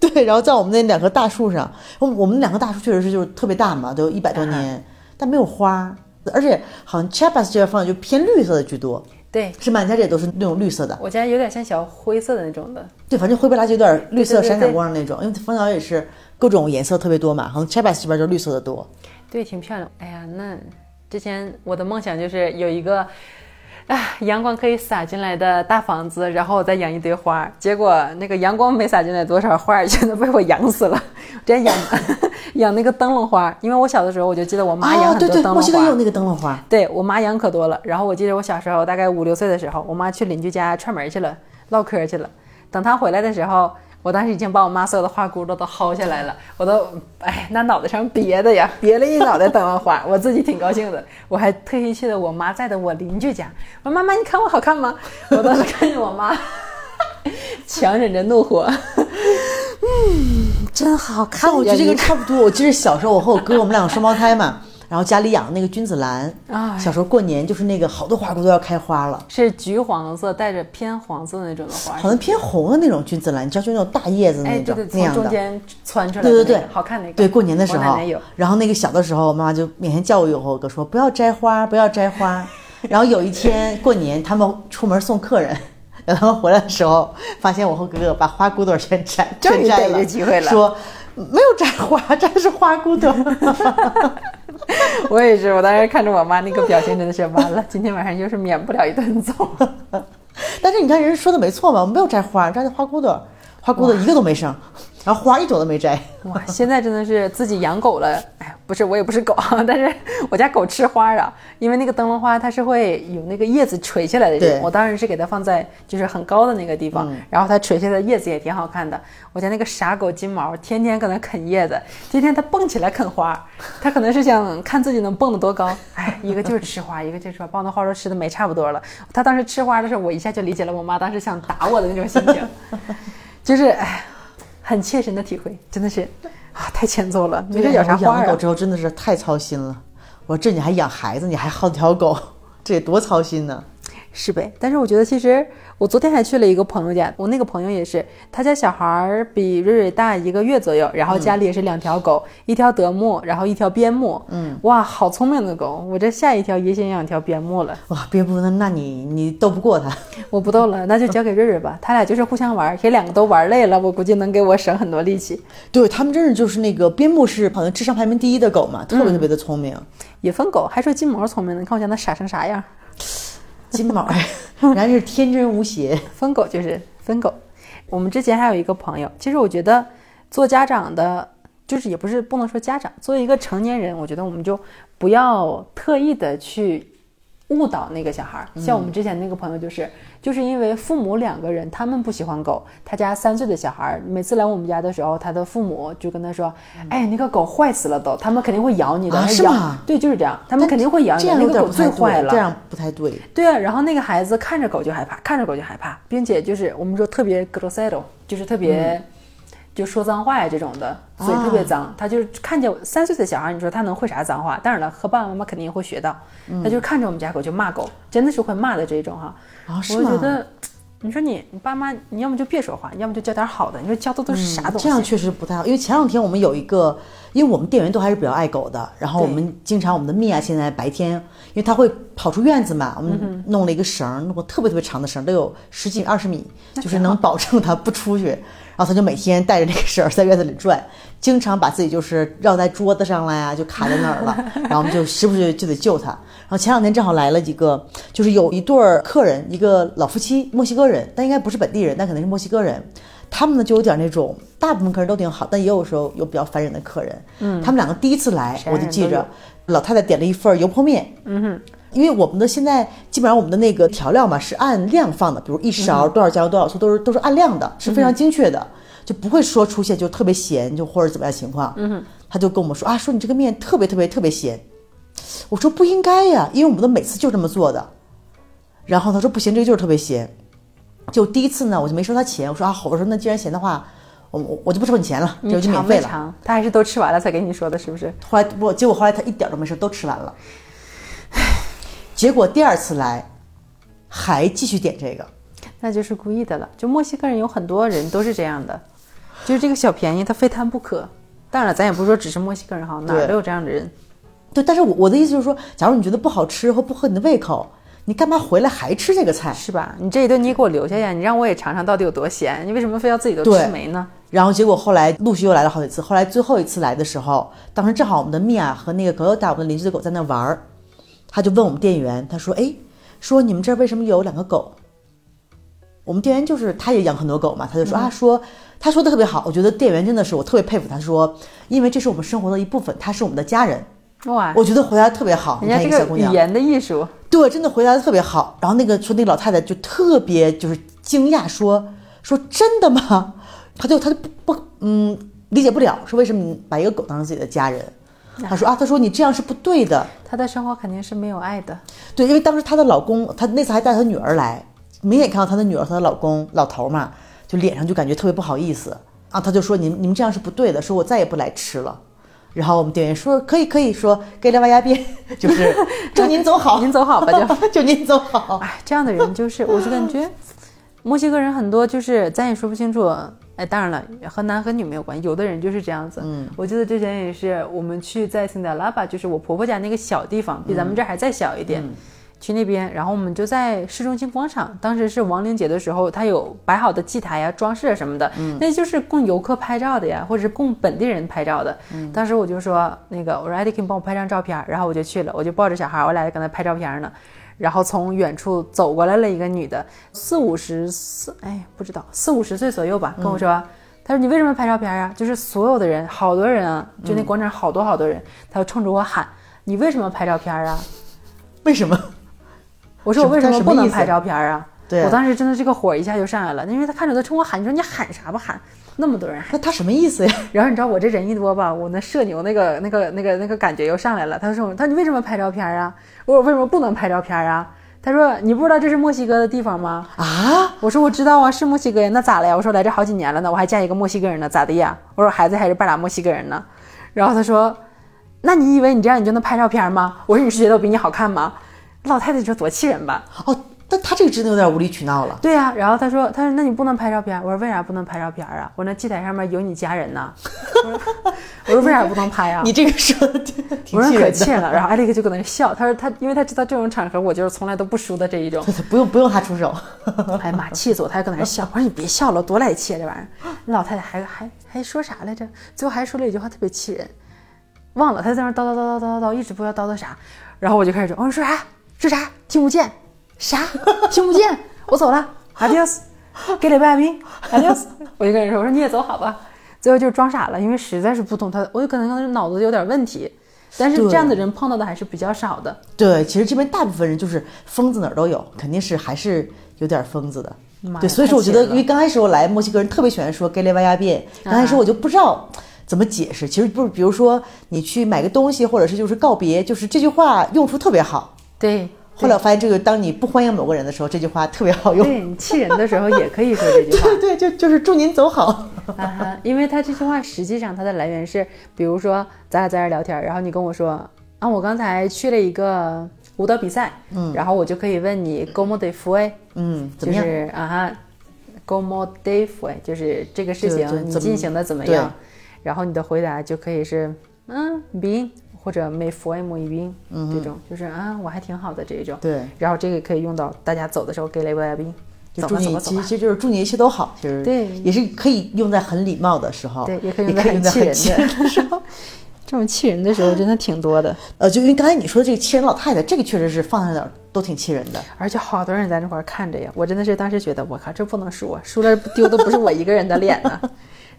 对，然后在我们那两棵大树上，我们我们两棵大树确实是就是特别大嘛，都有一百多年，但没有花，而且好像 Chiapas 这边放就偏绿色的居多，对是满家里都是那种绿色的。我家有点像小灰色的那种的，对，反正灰不拉几有点绿色闪闪光的那种，因为蜂鸟也是各种颜色特别多嘛，好像 Chiapas 这边就绿色的多。对，挺漂亮。哎呀，那之前我的梦想就是有一个。啊，阳光可以洒进来的大房子，然后我再养一堆花。结果那个阳光没洒进来多少，花儿全都被我养死了。*laughs* 之前养 *laughs* 养那个灯笼花，因为我小的时候我就记得我妈养啊，很多灯笼花。对对，我记得有那个灯笼花，对我妈养可多了。然后我记得我小时候大概五六岁的时候，我妈去邻居家串门去了，唠嗑去了。等她回来的时候，我当时已经把我妈所有的花骨朵都薅下来了，我都哎那脑袋上别的呀，*laughs* 别了一脑袋灯笼花，我自己挺高兴的。我还特意去了我妈在的我邻居家，我说妈妈你看我好看吗？*laughs* 我当时看见我妈 *laughs* 强忍着怒火，嗯，真好看但我觉得这个差不多。我记得小时候我和我哥我们两个双胞胎嘛，然后家里养的那个君子兰，啊小时候过年就是那个好多花骨朵要开花了。是橘黄色带着偏黄色的那种的花，好像偏红的那种君子兰，你知道，就那种大叶子哎那种、那样的。中间窜出来的那个，对对对，好看那个。对，过年的时候奶奶，然后那个小的时候，妈妈就每天叫我以后，我哥说不要摘花，不要摘花。*laughs* 然后有一天过年，他们出门送客人，等他们回来的时候，发现我和哥哥把花骨朵全摘，终于逮全摘了，着机会了说没有摘花，*laughs* 摘的是花骨朵。*laughs* *laughs* 我也是，我当时看着我妈那个表情，真的是完了，*laughs* 今天晚上又是免不了一顿揍。*laughs* 但是你看人说的没错嘛，我们没有摘花，摘的花骨朵，花骨朵一个都没剩，然后花一朵都没摘。*laughs* 哇，现在真的是自己养狗了，哎，不是我也不是狗，*laughs* 但是我家狗吃花啊，因为那个灯笼花它是会有那个叶子垂下来的对我当时是给它放在就是很高的那个地方，然后它垂下来的叶子也挺好看的。我家那个傻狗金毛天天搁那啃叶子，今天它蹦起来啃花，它可能是想看自己能蹦得多高。哎，一个就是吃花，一个就是说把我那花都吃的没差不多了。它当时吃花的时候，我一下就理解了我妈当时想打我的那种心情，*laughs* 就是哎。很切身的体会，真的是，啊，太欠揍了！没对事养啥我养花啊？了狗之后真的是太操心了。我说这你还养孩子，你还好几条狗，*laughs* 这得多操心呢。是呗？但是我觉得其实我昨天还去了一个朋友家，我那个朋友也是，他家小孩儿比瑞瑞大一个月左右，然后家里也是两条狗，一条德牧，然后一条边牧。嗯，哇，好聪明的狗！我这下一条也想养条边牧了。哇，边牧那那你你斗不过它。*laughs* 我不斗了，那就交给瑞瑞吧，他俩就是互相玩儿，给两个都玩累了，我估计能给我省很多力气。对他们真是就是那个边牧是好像智商排名第一的狗嘛，特别特别的聪明。也分狗，还说金毛聪明呢，你看我家那傻成啥样。金毛，*laughs* 人家是天真无邪。*laughs* 疯狗就是疯狗。我们之前还有一个朋友，其实我觉得做家长的，就是也不是不能说家长，作为一个成年人，我觉得我们就不要特意的去误导那个小孩儿。像我们之前那个朋友就是，就是因为父母两个人他们不喜欢狗，他家三岁的小孩儿每次来我们家的时候，他的父母就跟他说：“哎，那个狗坏死了都，他们肯定会咬你的。啊是吗对，就是这样，他们肯定会咬你那个狗最坏了，这样不太对。对啊，然后那个孩子看着狗就害怕，看着狗就害怕，并且就是我们说特别 grosero，就是特别、就说脏话呀这种的，嘴特别脏。他就是看见三岁的小孩，你说他能会啥脏话？当然了，和爸爸妈妈肯定也会学到。他就是看着我们家狗就骂狗，真的是会骂的这种哈。啊，是我吗？觉得，你说你你爸妈，你要么就别说话，要么就教点好的。你说教的都是啥东西？这样确实不太好，因为前两天我们有一个，因为我们店员都还是比较爱狗的，然后我们经常我们的蜜啊，现在白天，因为它会跑出院子嘛，我嗯们弄了一个绳，弄个特别特别长的绳，都有十几二十米，就是能保证它不出去。然后他就每天带着那个绳儿在院子里转，经常把自己就是绕在桌子上了呀，就卡在那儿了。*laughs* 然后我们就时不时就得救他。然后前两天正好来了几个，就是有一对儿客人，一个老夫妻，墨西哥人，但应该不是本地人，但可能是墨西哥人。他们呢就有点那种，大部分客人都挺好，但也有时候有比较烦人的客人。嗯，他们两个第一次来，我就记着老太太点了一份油泼面。嗯哼，因为我们的现在基本上我们的那个调料嘛是按量放的，比如一勺多少酱油多少醋都是都是按量的，是非常精确的，就不会说出现就特别咸就或者怎么样情况。嗯哼，他就跟我们说啊，说你这个面特别特别特别咸。我说不应该呀，因为我们的每次就这么做的。然后他说不行，这个就是特别咸。就第一次呢，我就没收他钱，我说啊好，我说那既然咸的话，我我我就不收你钱了，这你个就免费了。他还是都吃完了才给你说的，是不是？后来我结果后来他一点都没事，都吃完了。结果第二次来，还继续点这个。那就是故意的了。就墨西哥人有很多人都是这样的，就是这个小便宜他非贪不可。当然了，咱也不是说只是墨西哥人哈，哪儿都有这样的人。对，但是我我的意思就是说，假如你觉得不好吃或不合你的胃口，你干嘛回来还吃这个菜？是吧？你这一顿你给我留下呀，你让我也尝尝到底有多咸，你为什么非要自己都吃没呢？然后结果后来陆续又来了好几次，后来最后一次来的时候，当时正好我们的米娅和那个格尤达，我们的邻居的狗在那玩儿，他就问我们店员，他说：“哎，说你们这儿为什么有两个狗？”我们店员就是他也养很多狗嘛，他就说、啊，说他说的特别好，我觉得店员真的是我特别佩服他说，因为这是我们生活的一部分，他是我们的家人，哇，我觉得回答的特别好。你人家这看小姑娘，个语言的艺术，对，真的回答的特别好。然后那个说那个老太太就特别就是惊讶说说真的吗？他就他就不不嗯理解不了，说为什么你把一个狗当成自己的家人？她说啊，他说你这样是不对的。他的生活肯定是没有爱的。对，因为当时她的老公，她那次还带她女儿来，明显看到她的女儿和她老公老头嘛，就脸上就感觉特别不好意思啊。她就说你们你们这样是不对的，说我再也不来吃了。然后我们店员说可以可以说给两瓦亚边，就是 *laughs* 祝您走好，您走好吧就。*laughs* 就您走好。哎，这样的人就是，我就感觉墨西哥人很多，就是咱也说不清楚。哎，当然了，和男和女没有关系，有的人就是这样子。嗯，我记得之前也是，我们去在辛德拉巴，就是我婆婆家那个小地方，比咱们这儿还再小一点。去那边，然后我们就在市中心广场，当时是亡灵节的时候，它有摆好的祭台呀、装饰啊什么的，那就是供游客拍照的呀，或者是供本地人拍照的。当时我就说，那个我说艾迪，可以帮我拍张照片，然后我就去了，我就抱着小孩，我俩就跟他拍照片呢。然后从远处走过来了一个女的，四五十四，哎，不知道四五十岁左右吧，跟我说，她说你为什么拍照片啊？就是所有的人，好多人啊，就那广场好多好多人，她就冲着我喊，你为什么拍照片啊？为什么？我说我为什么不能拍照片啊？我当时真的这个火一下就上来了，因为他看着他冲我喊，你说你喊啥不喊，那么多人喊。那他什么意思呀？*laughs* 然后你知道我这人一多吧，我那社牛那个那个那个那个感觉又上来了。他说他说你为什么拍照片啊？我说为什么不能拍照片啊？他说你不知道这是墨西哥的地方吗？啊，我说我知道啊，是墨西哥呀，那咋了呀？我说来这好几年了呢，我还嫁一个墨西哥人呢，咋的呀？我说孩子还是半拉墨西哥人呢。然后他说，那你以为你这样你就能拍照片吗？我说你是觉得我比你好看吗？老太太你说多气人吧？哦，但他这个真的有点无理取闹了。对呀、然后他说，他说那你不能拍照片。我说为啥不能拍照片啊？我那祭台上面有你家人呢。我说 *laughs* 我说为啥不能拍啊？你这个说的挺 *laughs* 我说可气了。然后艾利克就搁那笑，他说他因为他知道这种场合我就是从来都不输的这一种。不用不用他出手，哎呀妈，气死我！他还搁那笑。我说你别笑了，多来气啊这玩意儿。那老太太还还还说啥来着？最后还说了一句话特别气人，忘了。他在那叨叨叨叨叨叨叨，一直不知道叨叨啥。然后我就开始说，我说说啥？说啥？听不见？啥？听不见？我走了，adios，给礼拜宾，adios。我就跟人说，我说你也走好吧。最后就是装傻了，因为实在是不懂他，我就可能脑子有点问题。但是这样的人碰到的还是比较少的。对，其实这边大部分人就是疯子哪儿都有，肯定是还是有点疯子的。对，所以说我觉得，因为刚开始我来墨西哥人特别喜欢说 “gay 雷瓦亚变”，刚开始我就不知道怎么解释。其实不是，比如说你去买个东西，或者是就是告别，就是这句话用处特别好。对，后来我发现，这个当你不欢迎某个人的时候，这句话特别好用。对你气人的时候也可以说这句话。*laughs* 对对，就就是祝您走好。啊哈，因为他这句话实际上它的来源是，比如说咱俩在这儿聊天，然后你跟我说啊，我刚才去了一个舞蹈比赛，嗯，然后我就可以问你 “como de fue”，嗯，怎就么样？是啊哈，“como de fue”，就是这个事情你进行的怎么对样，然后你的回答就可以是嗯 bien 或者 me fue muy bien，嗯，这种就是啊我还挺好的这一种，对，然后这个可以用到大家走的时候给雷外宾，走就祝你，其实其，实就是祝你一切都好。其实对也是可以用在很礼貌的时候，对，也可以用在很气人的 *laughs* 时候。这种气人的时候真的挺多的，呃，就因为刚才你说的这个气人老太太，这个确实是放在哪儿都挺气人的。而且好多人在那块儿看着呀，我真的是当时觉得，我靠，这不能输啊，输了丢的不是我一个人的脸呢。*laughs*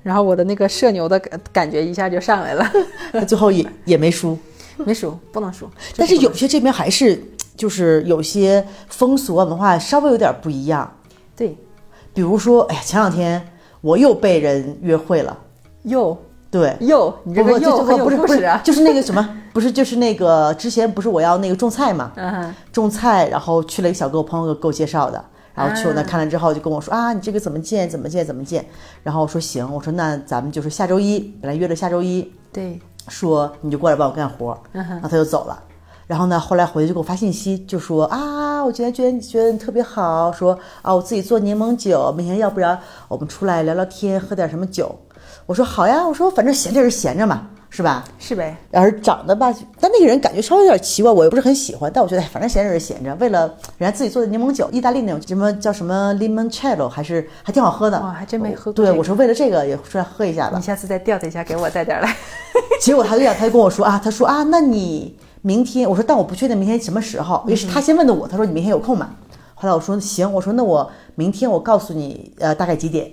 然后我的那个社牛的感感觉一下就上来了，*laughs* 那最后也也没输，没输，不能输。*laughs* 但是有些这边还是就是有些风俗啊文化稍微有点不一样。对，比如说，哎呀，前两天我又被人约会了，又对，又，你这个又很有不是。就是那个什么，不是就是那个之前不是我要那个种菜嘛，*laughs* 种菜，然后去了一个小哥，我朋友给我介绍的，然后去我那啊看了之后就跟我说啊，你这个怎么建怎么建怎么建，然后我说行，我说那咱们就是下周一，本来约着下周一，对，说你就过来帮我干活，嗯然后他就走了。然后呢，后来回去就给我发信息，就说啊，我今天觉得你觉得你特别好，说啊，我自己做柠檬酒，明天要不然我们出来聊聊天，喝点什么酒。我说好呀，我说反正闲着是闲着嘛，是吧？是呗。然后长得吧，但那个人感觉稍微有点奇怪，我又不是很喜欢。但我觉得，哎反正闲着是闲着，为了人家自己做的柠檬酒，意大利那种什么叫什么 limoncello，还是还挺好喝的。哇还真没喝过对，这个我说为了这个也出来喝一下吧你。下次再调他一下，给我带点儿来。结果他就这样，他就跟我说啊，他说啊，那你明天，我说但我不确定明天什么时候，于是他先问的我，他说你明天有空吗？后来我说行，我说那我明天我告诉你，呃，大概几点。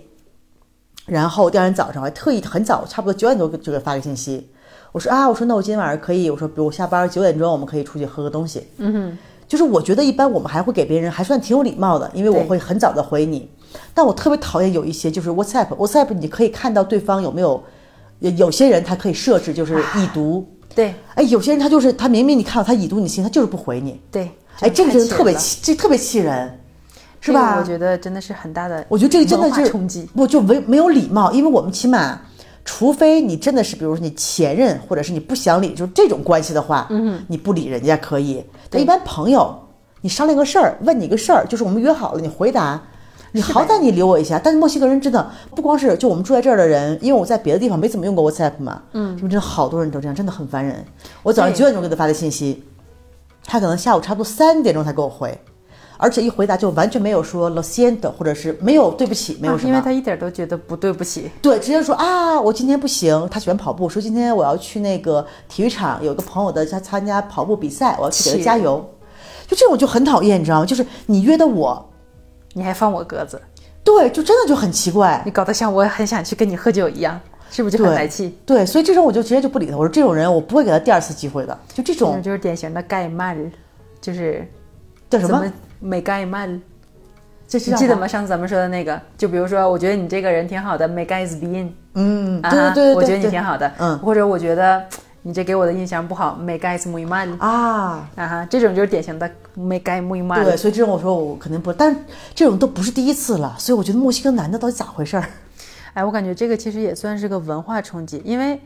然后第二天早上我还特意很早，差不多九点多就给发个信息，我说啊，我说那我今天晚上可以，我说比如我下班九点钟我们可以出去喝个东西。嗯哼，就是我觉得一般我们还会给别人还算挺有礼貌的，因为我会很早的回你。但我特别讨厌有一些就是 WhatsApp，WhatsApp 你可以看到对方有没有，有有些人他可以设置就是已读，对。哎，有些人他就是他明明你看到他已读你信，他就是不回你，对，哎，这个真的特别气，这特别气人，是。吧？我觉得真的是很大的，我觉得这个真的是冲击。不就没没有礼貌，因为我们起码，除非你真的是，比如说你前任，或者是你不想理，就是这种关系的话，嗯，你不理人家可以。但一般朋友，你商量个事儿，问你个事儿，就是我们约好了，你回答。你好歹你留我一下，但是墨西哥人真的不光是就我们住在这儿的人，因为我在别的地方没怎么用过 WhatsApp 嘛，嗯，因为真的好多人都这样，真的很烦人。我早上对九点钟给他发的信息，他可能下午差不多三点钟才给我回，而且一回答就完全没有说 lo siento，或者是没有对不起，没有什么，啊因为他一点都觉得不对不起。对，直接说啊，我今天不行。他喜欢跑步，说今天我要去那个体育场，有个朋友的他参加跑步比赛，我要去给他加油。就这种就很讨厌，你知道吗？就是你约的我，你还放我鸽子，对，就真的就很奇怪。你搞得像我很想去跟你喝酒一样，是不是就很对来气？对，所以这种我就直接就不理他。我说这种人我不会给他第二次机会的。就这种就是典型的盖曼，就是叫什么？怎么没盖曼？这是？你记得吗？上次咱们说的那个，就比如说，我觉得你这个人挺好的，没盖 is being 嗯，啊，对对对对，我觉得你挺好的，嗯或者我觉得你这给我的印象不好，me caes muy mal 啊，啊哈，这种就是典型的 me caes muy mal。对，所以这种我说我肯定不，但这种都不是第一次了，所以我觉得墨西哥男的到底咋回事儿？哎，我感觉这个其实也算是个文化冲击，因为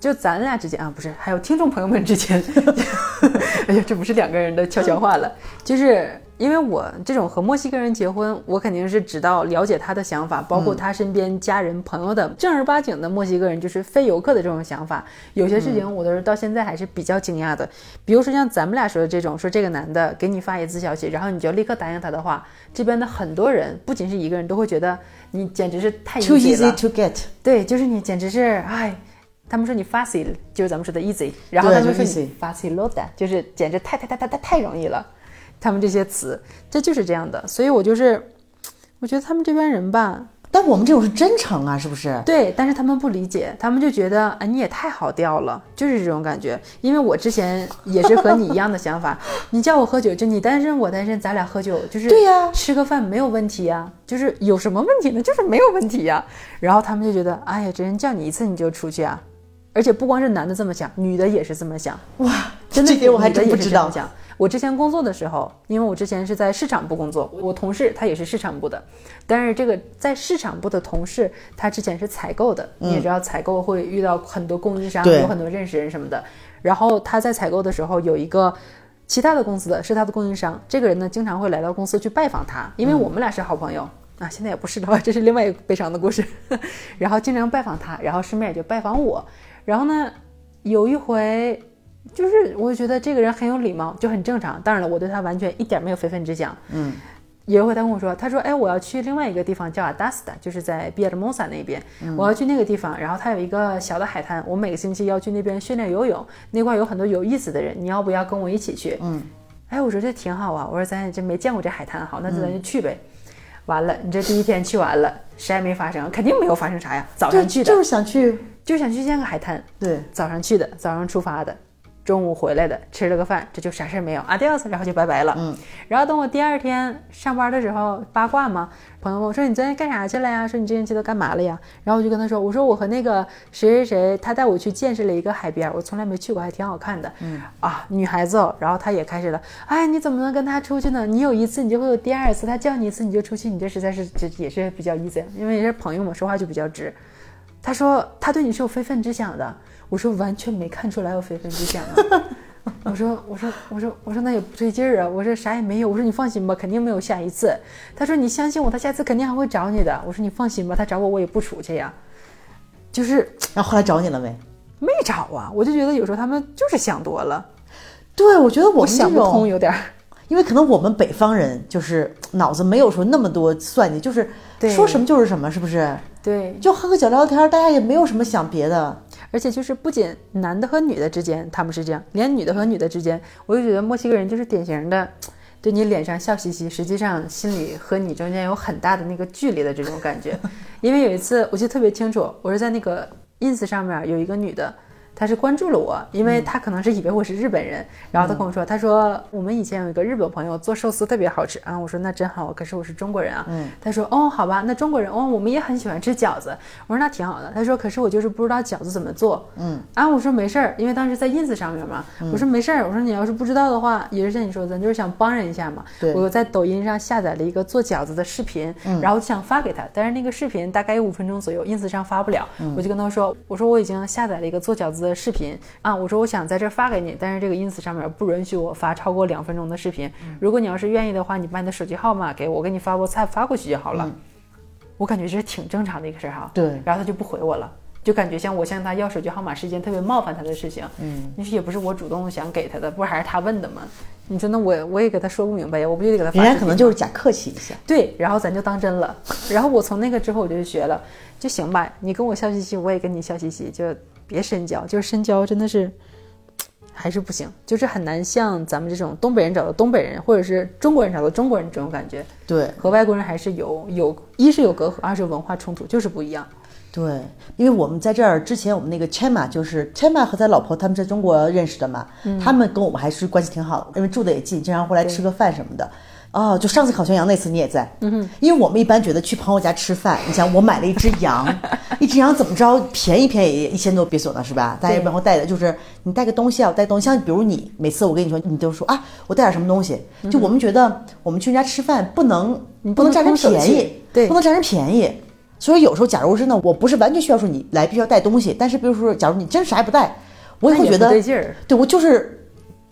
就咱俩之间啊，不是，还有听众朋友们之间，*laughs* 哎呀，这不是两个人的悄悄话了，就是因为我这种和墨西哥人结婚，我肯定是知道了解他的想法，包括他身边家人朋友的正儿八经的墨西哥人，就是非游客的这种想法。有些事情我都是到现在还是比较惊讶的，比如说像咱们俩说的这种，说这个男的给你发一次消息，然后你就立刻答应他的话，这边的很多人不仅是一个人都会觉得你简直是太 Too easy to get，对，就是你简直是哎，他们说你 fácil，就是咱们说的 easy，然后他们说你 facilota，就是简直太太太太太太容易了。他们这些词，这就是这样的，所以我就是，我觉得他们这帮人吧，但我们这种是真诚啊，是不是？对，但是他们不理解，他们就觉得，啊，你也太好调了，就是这种感觉。因为我之前也是和你一样的想法，*laughs* 你叫我喝酒，就你单身我单身，咱俩喝酒就是对呀吃个饭没有问题呀，就是有什么问题呢？就是没有问题呀。然后他们就觉得，哎呀，这人叫你一次你就出去啊，而且不光是男的这么想，女的也是这么想。哇，真的这点我还真不知道。我之前工作的时候，因为我之前是在市场部工作，我同事他也是市场部的，但是这个在市场部的同事，他之前是采购的，你也知道采购会遇到很多供应商，有很多认识人什么的。然后他在采购的时候有一个其他的公司的是他的供应商，这个人呢经常会来到公司去拜访他，因为我们俩是好朋友。啊，现在也不是了，*laughs* 这是另外一个悲伤的故事。*laughs* 然后经常拜访他，然后顺便也就拜访我。然后呢，有一回就是我就觉得这个人很有礼貌，就很正常。当然了，我对他完全一点没有非分之想。嗯，有一回他跟我说，他说：“哎，我要去另外一个地方叫 Adasta，就是在比尔蒙萨那边，我要去那个地方。然后他有一个小的海滩，我每个星期要去那边训练游泳，那块有很多有意思的人，你要不要跟我一起去？”嗯，哎，我说这挺好啊，我说咱这没见过这海滩，好，那咱就去呗。完了，你这第一天去完了，啥也没发生，肯定没有发生啥呀。早上去的，就是想去，就想去见个海滩。对，早上去的，早上出发的，中午回来的，吃了个饭，这就啥事儿没有，adios，然后就拜拜了。嗯，然后等我第二天上班的时候，八卦嘛，朋友问我说你昨天干啥去了呀？说你这星期都干嘛了呀？然后我就跟他说，我说我和那个谁谁谁，他带我去见识了一个海边，我从来没去过，还挺好看的。嗯啊，女孩子哦，然后他也开始了，哎，你怎么能跟他出去呢？你有一次，你就会有第二次，他叫你一次你就出去，你这实在是这也是比较 easy，因为也是朋友嘛，说话就比较直。他说他对你是有非分之想的，我说完全没看出来有非分之想啊。*laughs* 我说我说我说我说那也不对劲儿啊！我说啥也没有。我说你放心吧，肯定没有下一次。他说你相信我，他下次肯定还会找你的。我说你放心吧，他找我我也不出去呀。就是然后后来找你了没？没找啊，我就觉得有时候他们就是想多了，对，我觉得我想不通，有点儿。因为可能我们北方人就是脑子没有说那么多算计，就是说什么就是什么，是不是？对，就喝个酒聊聊天，大家也没有什么想别的。而且就是不仅男的和女的之间他们是这样，连女的和女的之间，我就觉得墨西哥人就是典型的，*tsk* 对你脸上笑嘻嘻，实际上心里和你中间有很大的那个距离的这种感觉。因为有一次我记得特别清楚，我是在那个 ins 上面有一个女的。她是关注了我，因为他可能是以为我是日本人，然后他跟我说，他说我们以前有一个日本朋友做寿司特别好吃。啊，我说那真好，可是我是中国人啊，嗯，他说哦好吧，那中国人哦我们也很喜欢吃饺子，我说那挺好的，他说可是我就是不知道饺子怎么做，嗯，啊我说没事儿，因为当时在 ins 上面嘛，我说没事儿，我说你要是不知道的话，也是像你说的，咱就是想帮人一下嘛，对。我在抖音上下载了一个做饺子的视频，然后就想发给他，但是那个视频大概有五分钟左右，ins 上发不了，我就跟他说，我说我已经下载了一个做饺子的视频啊，我说我想在这儿发给你，但是这个 ins 上面不允许我发超过两分钟的视频，如果你要是愿意的话，你把你的手机号码给我，我给你发 WhatsApp 发过去就好了。我感觉这是挺正常的一个事儿哈。对然后他就不回我了，就感觉像我向他要手机号码是一件特别冒犯他的事情。嗯，你说也不是我主动想给他的，不是还是他问的吗？你说那我我也给他说不明白呀，我不就得给他？人家可能就是假客气一下。对，然后咱就当真了。*laughs* 然后我从那个之后我就学了，就行吧，你跟我笑嘻嘻，我也跟你笑嘻嘻，就别深交，就是深交真的是还是不行，就是很难像咱们这种东北人找到东北人，或者是中国人找到中国人这种感觉，对和外国人还是有有一是有隔阂，二是文化冲突，就是不一样。对，因为我们在这儿之前，我们那个 Chema 就是 Chema 和他老婆他们在中国认识的嘛，他们跟我们还是关系挺好的，因为住的也近，经常回来吃个饭什么的。哦，就上次烤全羊那次你也在，嗯，因为我们一般觉得去朋友家吃饭，*laughs* 你想我买了一只羊，*laughs* 一只羊怎么着便宜便宜也一千多别索呢是吧？大家一般会带的就是你带个东西啊，我带东西，像比如你每次我跟你说，你都说啊，我带点什么东西，就我们觉得我们去人家吃饭不能你不能占人便宜，对。不能占人便宜。所以有时候，假如真的我不是完全需要说你来必须要带东西，但是比如说，假如你真啥也不带，我也会觉得对劲儿，对我就是，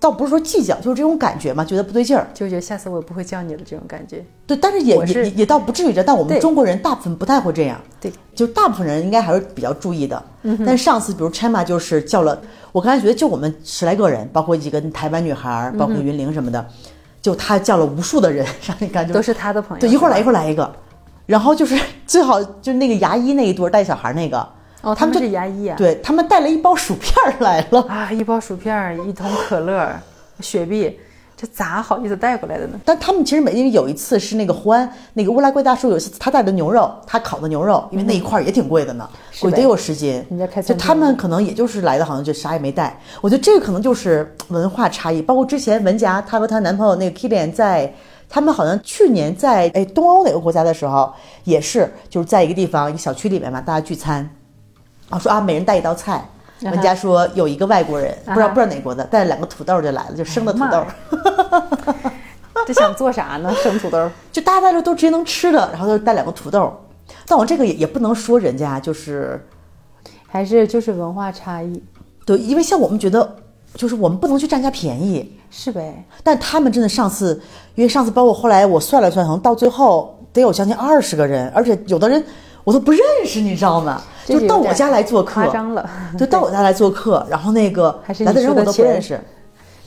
倒不是说计较，就是这种感觉嘛，觉得不对劲儿。就觉得下次我也不会叫你了这种感觉。对，但是也是也也也倒不至于这，但我们中国人大部分不太会这样。对，就大部分人应该还是比较注意的。嗯但上次比如 Chima 就是叫了，我刚才觉得就我们十来个人，包括几个台湾女孩儿，包括云玲什么的，就他叫了无数的人让你感觉都是他的朋友。对，一会儿来一会儿来一个，然后就是最好就那个牙医那一对带小孩那个，哦，他们是牙医啊。对他们带了一包薯片儿来了。啊，一包薯片儿，一桶可乐，雪碧，这咋好意思带过来的呢？但他们其实每因为有一次是那个胡安那个乌拉圭大叔有一次他带的牛肉，他烤的牛肉，因为那一块儿也挺贵的呢，贵得有十斤。人家开就他们可能也就是来的，好像就啥也没带。我觉得这个可能就是文化差异，包括之前文佳她和她男朋友那个 Kilian 在。他们好像去年在哎东欧哪个国家的时候，也是就是在一个地方一个小区里面嘛，大家聚餐，啊说啊每人带一道菜。啊哈文佳说有一个外国人不知道不知道哪国的，带了两个土豆就来了，就生的土豆。*laughs* 这想做啥呢？生土豆？就大家带着都直接能吃的，然后就带两个土豆。但我这个也也不能说人家就是还是就是文化差异？对，因为像我们觉得，就是我们不能去占人家便宜，是呗？但他们真的上次，因为上次包括后来我算了算，可能到最后得有将近二十个人，而且有的人我都不认识，你知道吗？就到我家来做客，夸张了。就到我家来做客，然后那个 *laughs* 来的人我都不认识。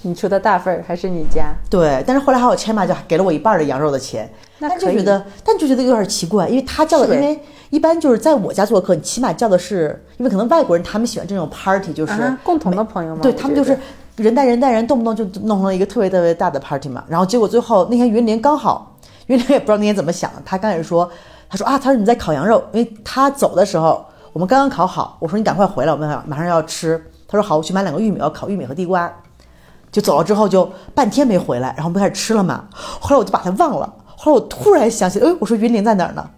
你出的大份儿还是你家？对，但是后来还有 Chema 就给了我一半的羊肉的钱，那可以但就觉得，但就觉得有点奇怪，因为他叫的，因为一般就是在我家做客，你起码叫的是，因为可能外国人他们喜欢这种 party，就是、啊，共同的朋友嘛？对他们就是人带人带人，动不动就弄成了一个特别特别大的 party 嘛。然后结果最后那天云林刚好，云林也不知道那天怎么想的，他刚开始说，他说啊，他说你在烤羊肉，因为他走的时候我们刚刚烤好，我说你赶快回来，我们马上要吃。他说好，我去买两个玉米，要烤玉米和地瓜。就走了之后就半天没回来，然后不开始吃了嘛。后来我就把他忘了，后来我突然想起，哎，我说云林在哪儿呢？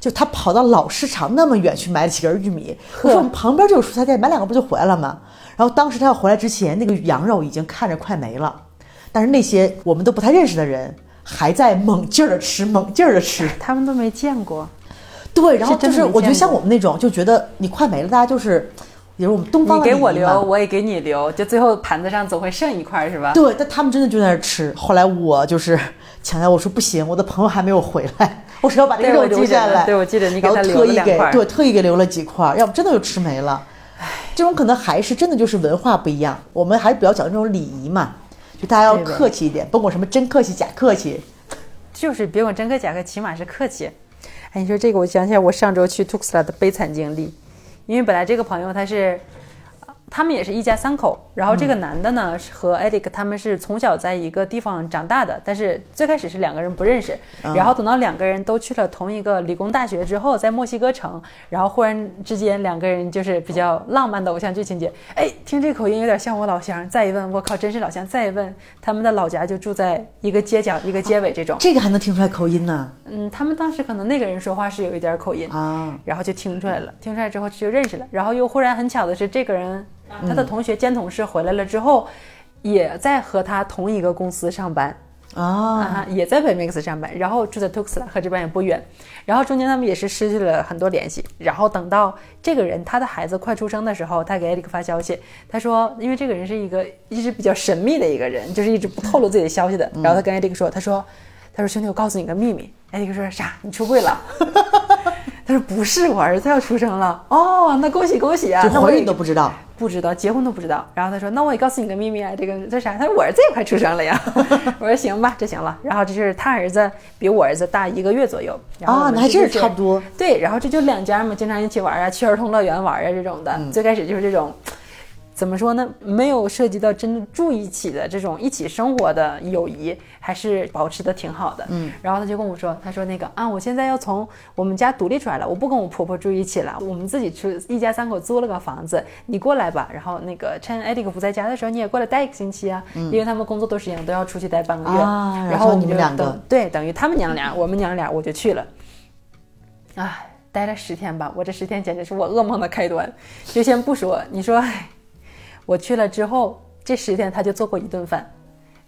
就他跑到老市场那么远去买了几根玉米，我说我们旁边就有蔬菜店，买两个不就回来了吗？然后当时他要回来之前，那个羊肉已经看着快没了，但是那些我们都不太认识的人还在猛劲儿的吃，猛劲儿的吃。他们都没见过。对，然后就是我觉得像我们那种就觉得你快没了，大家就是，比如我们东方给我留，我也给你留，就最后盘子上总会剩一块儿，是吧？对，但他们真的就在那儿吃。后来我就是强调我说不行，我的朋友还没有回来，*laughs* 我说要把这个对肉留下来。对我记得你给然后他留特意给了两块对特意给留了几块儿，要不真的就吃没了。这种可能还是真的就是文化不一样，我们还是比较讲究这种礼仪嘛，就大家要客气一点，甭管什么真客气假客气。就是别管真客假客，起码是客气。哎，你说这个，我想起来我上周去 Tuxla 的悲惨经历，因为本来这个朋友他是。他们也是一家三口，然后这个男的呢是和 Eric 他们是从小在一个地方长大的，但是最开始是两个人不认识，然后等到两个人都去了同一个理工大学之后，在墨西哥城，然后忽然之间两个人就是比较浪漫的偶像剧情节，哎，听这口音有点像我老乡，再一问，我靠，真是老乡，再一问，他们的老家就住在一个街角一个街尾这种，这个还能听出来口音呢？嗯，他们当时可能那个人说话是有一点口音，啊！然后就听出来了，听出来之后就认识了，然后又忽然很巧的是，这个人他的同学兼同事回来了之后，也在和他同一个公司上班。啊，啊，也在北 Mix 上班，然后住在 Tuxla 和这边也不远，然后中间他们也是失去了很多联系，然后等到这个人他的孩子快出生的时候，他给 Eric 发消息，他说，因为这个人是一个一直比较神秘的一个人，就是一直不透露自己的消息的，然后他跟 Eric 说，他说，他说兄弟，我告诉你个秘密，Eric 说啥？你出柜了？*laughs* 他说不是，我儿子要出生了。哦，那恭喜恭喜啊！就怀那我也孕都不知道。不知道，结婚都不知道。然后他说：“那我也告诉你个秘密啊，这个这啥？”他说：“我儿子也快出生了呀。*laughs* ”我说：“行吧，这行了。”然后这是他儿子比我儿子大一个月左右。啊，那还真是就差不多。对，然后这就两家嘛，经常一起玩啊，去儿童乐园玩啊这种的。最开始就是这种怎么说呢？没有涉及到真的住一起的这种一起生活的友谊，还是保持的挺好的。嗯，然后他就跟我说，他说那个啊，我现在要从我们家独立出来了，我不跟我婆婆住一起了，我们自己出一家三口租了个房子，你过来吧。然后那个趁艾迪克不在家的时候，你也过来待一个星期啊，因为他们工作都是一样，都要出去待半个月。啊然后我你们就两个对，等于他们娘俩，我们娘俩，我就去了。哎，待了十天吧，我这十天简直是我噩梦的开端。就先不说，你说，唉我去了之后，这十天他就做过一顿饭，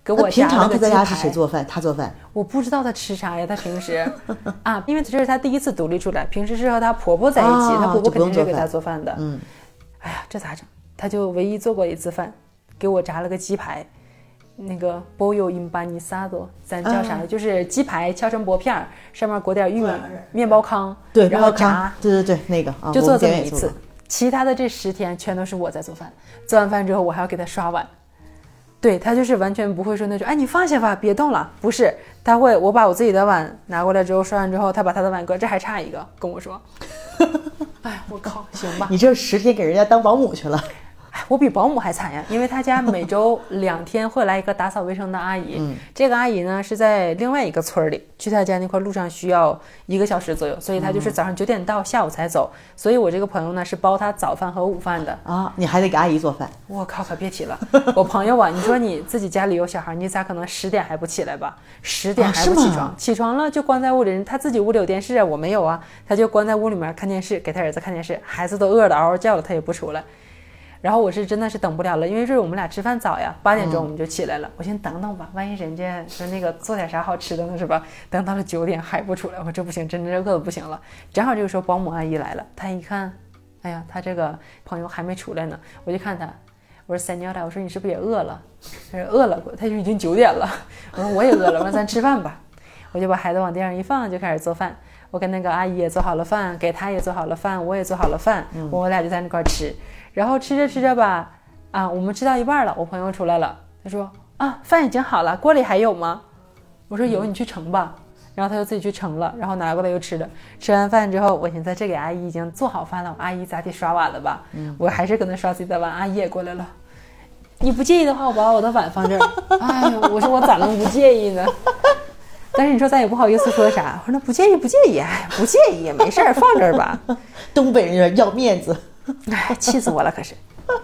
给我那平常他在家是谁做饭？他做饭。我不知道他吃啥呀，他平时 *laughs* 啊，因为这是他第一次独立出来，平时是和她婆婆在一起，啊她婆婆肯定是给她做饭的。嗯，哎呀，这咋整？他就唯一做过一次饭，给我炸了个鸡排，那个 b o y o in b a n i s a d o 咱叫啥？啊就是鸡排敲成薄片儿，上面裹点玉米面包糠，对，然后炸面包糠，对对对，那个啊，就做这么一次。其他的这十天全都是我在做饭，做完饭之后我还要给他刷碗。对他就是完全不会说那种，哎，你放下吧，别动了。不是，他会，我把我自己的碗拿过来之后刷完之后，他把他的碗搁这还差一个，跟我说，*laughs* 哎，我靠，行吧，你这十天给人家当保姆去了。哎我比保姆还惨呀，因为他家每周两天会来一个打扫卫生的阿姨，这个阿姨呢是在另外一个村儿里，去他家那块路上需要一个小时左右，所以他就是早上九点到，下午才走。所以我这个朋友呢是包他早饭和午饭的。啊，你还得给阿姨做饭。我靠，可别提了！我朋友啊，你说你自己家里有小孩，你咋可能十点还不起来吧？十点啊还不起床，起床了就关在屋里。他自己屋里有电视啊，我没有啊，他就关在屋里面看电视，给他儿子看电视。孩子都饿得嗷嗷叫了，他也不出来。然后我是真的是等不了了，因为是我们俩吃饭早呀，八点钟我们就起来了。我先等等吧，万一人家说那个做点啥好吃的呢，是吧？等到了九点还不出来，我说这不行，真真饿的不行了。正好这个时候保姆阿姨来了，她一看，哎呀，她这个朋友还没出来呢，我就看她，我说三妞来，我说你是不是也饿了？她说饿了，她就已经九点了。*laughs* 我说我也饿了，我说咱吃饭吧。我就把孩子往地上一放，就开始做饭。我跟那个阿姨也做好了饭，给她也做好了饭，我也做好了饭，我俩就在那块儿吃。然后吃着吃着吧，啊，我们吃到一半了，我朋友出来了，他说啊，饭已经好了，锅里还有吗？我说有，你去盛吧。然后他就自己去盛了，然后拿过来又吃了。吃完饭之后，我寻思这给阿姨已经做好饭了，我阿姨咋地刷碗了吧？我还是搁那刷自己的碗，阿姨也过来了。你不介意的话，我把我的碗放这儿。*laughs* 哎呦，我说我咋能不介意呢？*laughs* 但是你说咱也不好意思说啥，我说那不介意不介意，哎，不介意没事儿，放这儿吧。*laughs* 东北人要面子。*laughs* 哎，气死我了，可是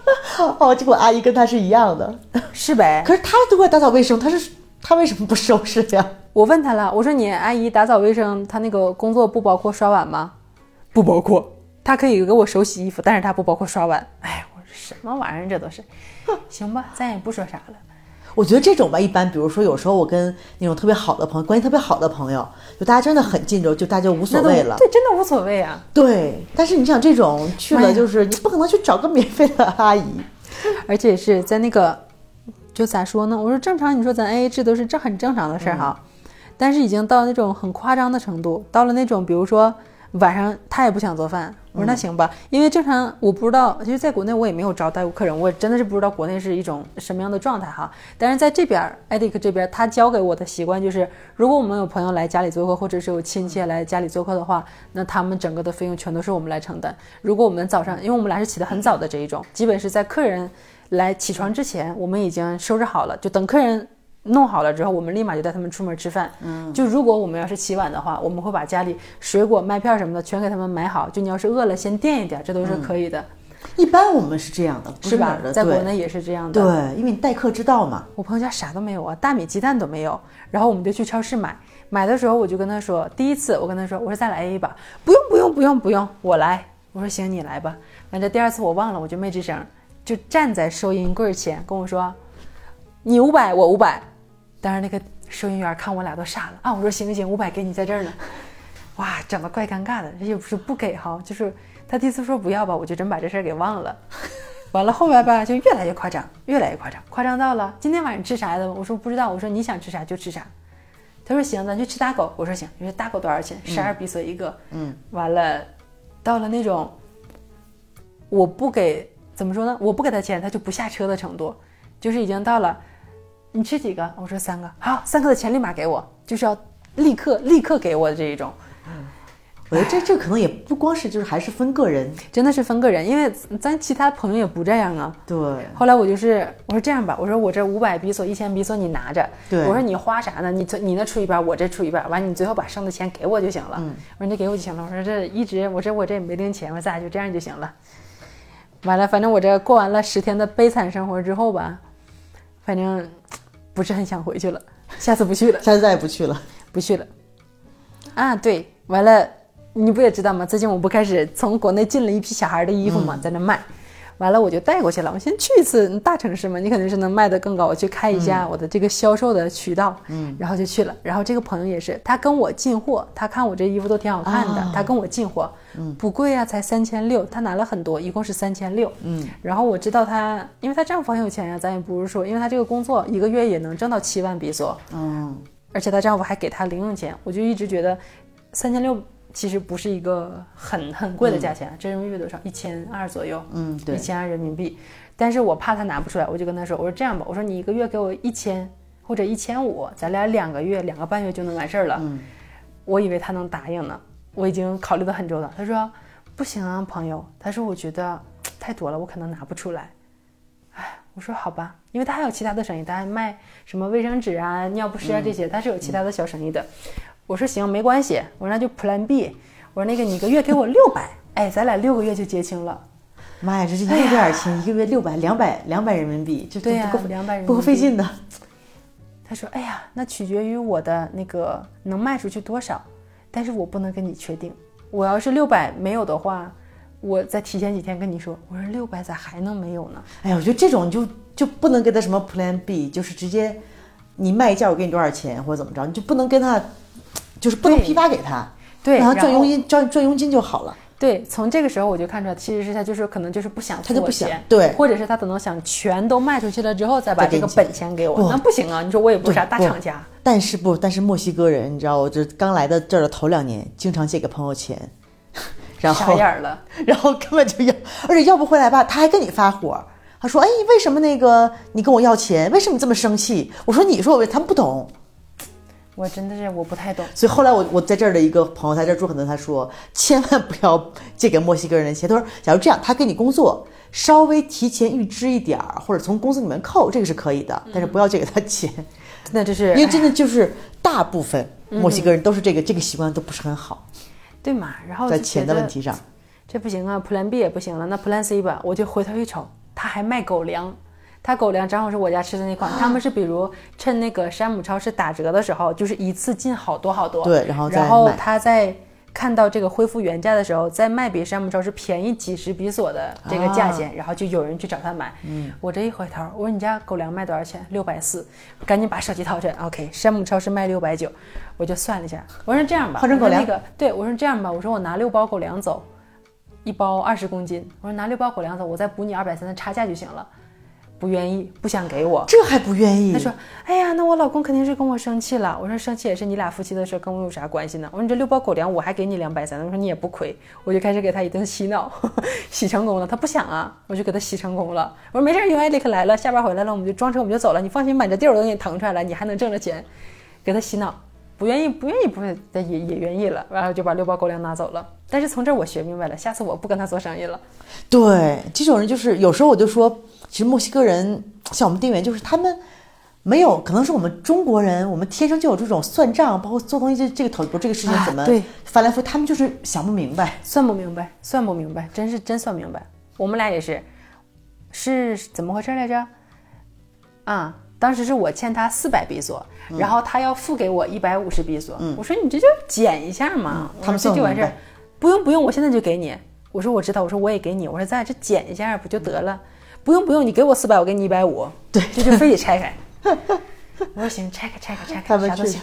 *laughs* 哦，结果阿姨跟他是一样的。*laughs* 是呗？可是他都会打扫卫生，他是他为什么不收拾呀？我问他了，我说你阿姨打扫卫生，她那个工作不包括刷碗吗？不包括，她可以给我手洗衣服，但是她不包括刷碗。哎，我说什么玩意儿，这都是。行吧，咱也不说啥了。我觉得这种吧，一般，比如说有时候我跟那种特别好的朋友，关系特别好的朋友，就大家真的很近之后，就大家就无所谓了。对，真的无所谓啊。对，但是你想这种去了，就是你不可能去找个免费的阿姨。而且是在那个，就咋说呢？我说正常，你说咱 A A 制都是这很正常的事儿哈，但是已经到那种很夸张的程度，到了那种比如说晚上他也不想做饭，我说那行吧，因为正常我不知道，其实在国内我也没有招待过客人，我真的是不知道国内是一种什么样的状态哈。但是在这边儿艾迪克这边，他教给我的习惯就是，如果我们有朋友来家里做客，或者是有亲戚来家里做客的话，那他们整个的费用全都是我们来承担。如果我们早上，因为我们俩是起得很早的这一种，基本是在客人来起床之前，我们已经收拾好了，就等客人弄好了之后，我们立马就带他们出门吃饭。嗯，就如果我们要是起晚的话，我们会把家里水果、麦片什么的全给他们买好。就你要是饿了，先垫一点，这都是可以的，一般我们是这样的，不是吧在国内也是这样的。对，因为你待客之道嘛。我朋友家啥都没有啊，大米、鸡蛋都没有。然后我们就去超市买，买的时候我就跟他说，第一次我跟他说，我说再来 AA 吧，不用不用不用不用，我来。我说行，你来吧。反正第二次我忘了，我就没吱声，就站在收银柜前跟我说，你五百，我五百。当时那个收银员看我俩都傻了啊，我说行行行，五百给你在这儿呢。哇，整的怪尴尬的，这也不是不给哈，就是他第一次说不要吧，我就真把这事儿给忘了。完了后边吧，就越来越夸张，越来越夸张，夸张到了今天晚上吃啥的？我说不知道，我说你想吃啥就吃啥。他说行，咱去吃大狗。我说行，你说大狗多少钱？十二比索一个。嗯，完了，到了那种我不给怎么说呢？我不给他钱，他就不下车的程度，就是已经到了。你吃几个？我说三个。好，三个的钱立马给我，就是要立刻立刻给我的这一种。我觉得这这可能也不光是就是还是分个人，真的是分个人，因为咱其他朋友也不这样啊。对后来我就是我说这样吧，我说我这五百比索、一千比索你拿着，对我说你花啥呢？你这你那出一半，我这出一半，完你最后把剩的钱给我就行了。嗯我说你给我就行了。我说这一直我说我这也没零钱，我说咱俩就这样就行了。完了，反正我这过完了十天的悲惨生活之后吧，反正不是很想回去了，*laughs* 下次不去了。下次再也不去了。不去了。啊，对，完了，你不也知道吗？最近我不开始从国内进了一批小孩的衣服嘛，在那卖。完了，我就带过去了。我先去一次大城市嘛，你肯定是能卖得更高。我去开一下我的这个销售的渠道，嗯，然后就去了。然后这个朋友也是，他跟我进货，他看我这衣服都挺好看的，他跟我进货，嗯，不贵啊，才三千六，他拿了很多，一共是三千六，嗯。然后我知道他，因为他丈夫很有钱呀，咱也不是说，因为他这个工作一个月也能挣到七万比索，嗯，而且她丈夫还给她零用钱，我就一直觉得三千六其实不是一个很很贵的价钱，这人民币多少？一千二左右，嗯，对一，千二人民币。但是我怕他拿不出来，我就跟他说，我说这样吧，我说你一个月给我一千或者一千五，咱俩两个月两个半月就能完事儿了。嗯，我以为他能答应呢，我已经考虑的很周到。他说不行啊，朋友，他说我觉得太多了，我可能拿不出来。哎，我说好吧，因为他还有其他的生意，他还卖什么卫生纸啊、尿不湿啊这些，他是有其他的小生意的。我说行，没关系，我说那就 Plan B，我说那个你一个月给我六百，哎，咱俩六个月就结清了。妈呀，这是一个月多少钱？一个月六百、两百、两百人民币，这对呀不够200人民币不够费劲的。他说：“哎呀，那取决于我的那个能卖出去多少，但是我不能跟你确定。我要是六百没有的话，我再提前几天跟你说。我说六百咋还能没有呢？哎呀，我觉得这种就就不能跟他什么 Plan B，就是直接你卖价我给你多少钱或者怎么着，你就不能跟他，就是不能批发给他，对，让他然后赚佣金赚赚佣金就好了。对，从这个时候我就看出来，其实是他就是可能就是不想他就不想对或者是他可能想全都卖出去了之后再把这个本钱给我，不那不行啊！你说我也不是啥大厂家，但是不，但是墨西哥人，你知道，我这刚来到这儿的头两年，经常借给朋友钱，*laughs* 然傻后眼儿了。*laughs* 然后根本就要，而且要不回来吧，他还跟你发火。他说：“哎，为什么那个你跟我要钱？为什么你这么生气？”我说：“你说我，他们不懂。”我真的是我不太懂。所以后来我我在这儿的一个朋友，在这儿住很多，他说千万不要借给墨西哥人的钱。他说，假如这样，他给你工作，稍微提前预支一点儿，或者从工资里面扣，这个是可以的，但是不要借给他钱，那这是因为真的就是大部分墨西哥人都是这个这个习惯都不是很好，对嘛？然后在钱的问题上。这不行啊，Plan B 也不行了，那 Plan C 吧，我就回头一瞅，他还卖狗粮，他狗粮正好是我家吃的那款，他们是比如趁那个山姆超市打折的时候，就是一次进好多好多，对然后再然后他在看到这个恢复原价的时候，再卖比山姆超市便宜几十比索的这个价钱，然后就有人去找他买。嗯，我这一回头，我说你家狗粮卖多少钱？六百四，赶紧把手机掏出来，OK，山姆超市卖六百九，我就算了一下，我说这样吧，换成狗粮那个对我说这样吧，我说我拿六包狗粮走。一包二十公斤，我说拿六包狗粮走，我再补你二百三的差价就行了。不愿意，不想给我。这还不愿意？他说：“哎呀，那我老公肯定是跟我生气了。”我说：“生气也是你俩夫妻的事，跟我有啥关系呢？”我说：“你这六包狗粮我还给你两百三，我说你也不亏。”我就开始给他一顿洗脑，*laughs* 洗成功了。他不想啊，我就给他洗成功了。我说：“没事儿，永爱立刻来了，下班回来了，我们就装车，我们就走了。你放心吧，你这地儿我都给你腾出来了，你还能挣着钱。”给他洗脑，不愿意，不愿意，不也也愿意了，然后就把六包狗粮拿走了。但是从这儿我学明白了，下次我不跟他做生意了。对，这种人就是有时候我就说，其实墨西哥人像我们店员，就是他们没有，可能是我们中国人，我们天生就有这种算账，包括做东西这这个头这个事情啊怎么对翻来覆去，他们就是想不明白。算不明白，算不明白，真是真算不明白。我们俩也是，是怎么回事来着？啊，当时是我欠他四百比索，嗯然后他要付给我一百五十比索。我说你这就减一下嘛，嗯他们说这就完事儿。不用不用，我现在就给你。我说我知道，我说我也给你，我说咱俩这减一下不就得了？不用不用，你给我四百，我给你一百五。*laughs* 对，这就非得拆开。我说行，拆开拆开拆开，啥都行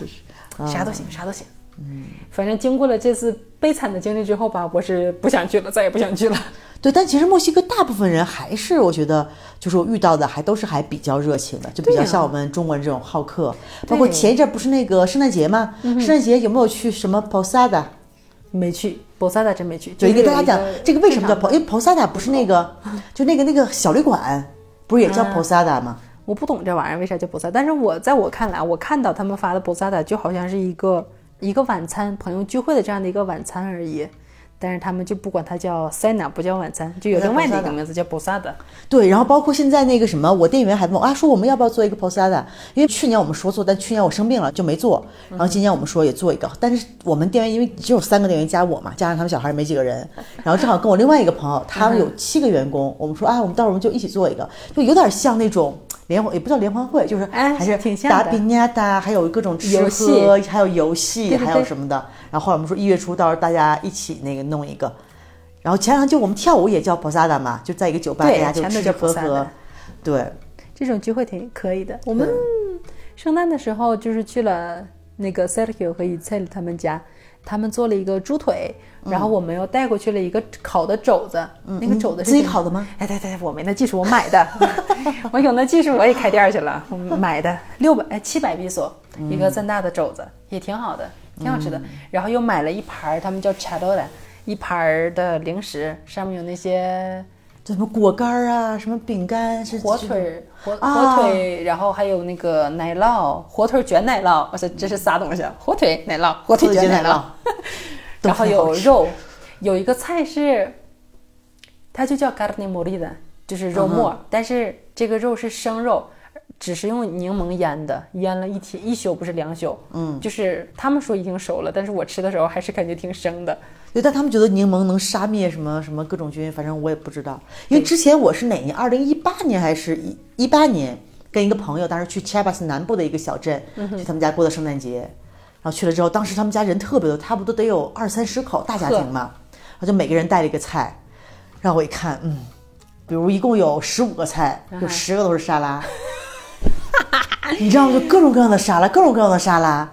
啥都行，啥都行。嗯，反正经过了这次悲惨的经历之后吧，我是不想去了，再也不想去了。对，但其实墨西哥大部分人还是我觉得，就是我遇到的还都是还比较热情的，就比较像我们中国人这种好客。包括前一阵不是那个圣诞节吗？圣诞节有没有去什么 Posada？没去，博萨达真没去。就一个个大家讲这个为什么叫？因为 Posada 不是那个，就那个那个小旅馆，不是也叫 Posada 吗？我不懂这玩意儿为啥叫博萨，但是我在我看来，我看到他们发的博萨达就好像是一个一个晚餐，朋友聚会的这样的一个晚餐而已。但是他们就不管它叫 cena，不叫晚餐，就有另外的一个名字叫 posada。对，然后包括现在那个什么，我店员还问我啊，说我们要不要做一个 posada？因为去年我们说做，但去年我生病了就没做。然后今年我们说也做一个，但是我们店员因为只有三个店员加我嘛，加上他们小孩也没几个人，然后正好跟我另外一个朋友，他们有七个员工，我们说啊，我们到时候就一起做一个，就有点像那种。联欢也不叫联欢会，就是哎还是挺像的打比亚达，还有各种吃喝，还有游戏，对对对还有什么的。然后后来我们说一月初到时候大家一起那个弄一个。然后前两天就我们跳舞也叫 posada 嘛，就在一个酒吧，大家就全都叫吃喝喝。对，这种聚会挺可以的。我们圣诞的时候就是去了那个 Sergio 和 i c e l 他们家，他们做了一个猪腿，然后我们又带过去了一个烤的肘子，那个肘子是自己烤的吗？哎，对对，我没那技术，我买的。*laughs* 我有那技术，我也开店去了，我买的六百哎七百比索一个这么大的肘子，也挺好的，挺好吃的。然后又买了一盘儿，他们叫 c h a d o 的一盘儿的零食，上面有那些这什么果干儿啊，什么饼干是火腿、火啊火腿，然后还有那个奶酪，火腿卷奶酪，我说这是啥东西啊？火腿奶酪，火腿卷奶酪，都 *laughs* 然后有肉，有一个菜是，它就叫 carne molida，就是肉末，但是这个肉是生肉，只是用柠檬腌的，腌了一天一宿，不是两宿。嗯，就是他们说已经熟了，但是我吃的时候还是感觉挺生的。对，但他们觉得柠檬能杀灭什么什么各种菌，反正我也不知道。因为之前我是哪年？二零一八年还是一一八年？跟一个朋友，当时去 Chiapas 南部的一个小镇，去他们家过的圣诞节。然后去了之后，当时他们家人特别多，差不多得有二三十口大家庭嘛。然后就每个人带了一个菜，让我一看，嗯，比如一共有十五个菜，有十个都是沙拉。*laughs* 你知道吗？就各种各样的沙拉，各种各样的沙拉。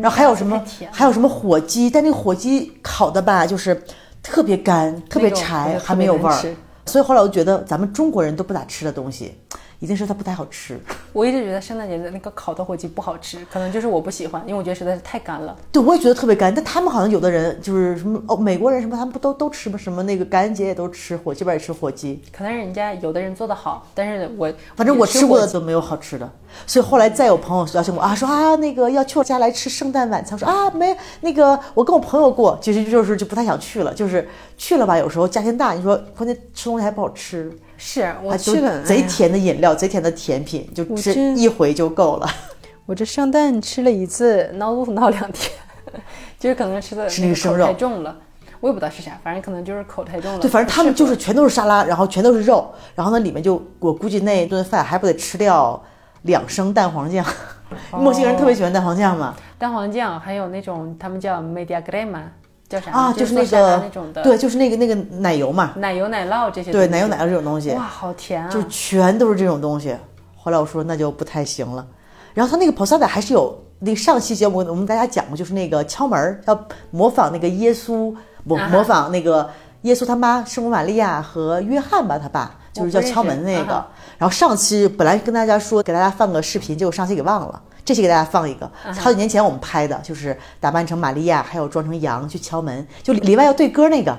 然后还有什么还有什么火鸡？但那个火鸡烤的吧，就是特别干，特别柴，还没有味儿。所以后来我就觉得，咱们中国人都不咋吃的东西，一定是它不太好吃。*laughs* 我一直觉得圣诞节的那个烤的火鸡不好吃，可能就是我不喜欢，因为我觉得实在是太干了。对，我也觉得特别干。但他们好像有的人就是什么哦，美国人什么，他们不都都吃吗？什么那个感恩节也都吃火，鸡边也吃火鸡。可能人家有的人做的好，但是我反正我吃过火的都没有好吃的，所以后来再有朋友邀请我啊，说啊那个要去我家来吃圣诞晚餐，我说啊没那个我跟我朋友过，其实就是就不太想去了，就是去了吧，有时候家庭大，你说关键吃东西还不好吃，是我去了贼甜的饮料，贼甜的甜品，就吃一回就够了。*laughs* 我这圣诞吃了一次，闹肚子闹两天，*laughs* 就是可能吃的吃那个生肉口太重了，我也不知道是啥，反正可能就是口太重了。对，反正他们就是全都是沙拉，然后全都是肉，然后呢里面就我估计那一顿饭还不得吃掉两升蛋黄酱，*laughs* 墨西哥人特别喜欢蛋黄酱嘛。蛋黄酱，还有那种他们叫 media crema，叫啥啊，就是那个那种的，对，就是那个那个奶油嘛，奶油奶酪这些，对，奶油奶酪这种东西，哇，好甜啊！就全都是这种东西。后来我说那就不太行了。然后他那个 posada 还是有那个上期节目我们大家讲过，就是那个敲门儿要模仿那个耶稣，模模仿那个耶稣他妈圣母玛利亚和约翰吧，他爸就是叫敲门那个。然后上期本来跟大家说给大家放个视频，结果上期给忘了。这期给大家放一个，啊好几年前我们拍的，就是打扮成玛利亚，还有装成羊去敲门，就里外要对歌那个，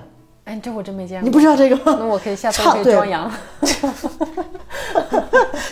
哎，这我真没见过。你不知道这个吗？那我可以下次可以装羊。*laughs*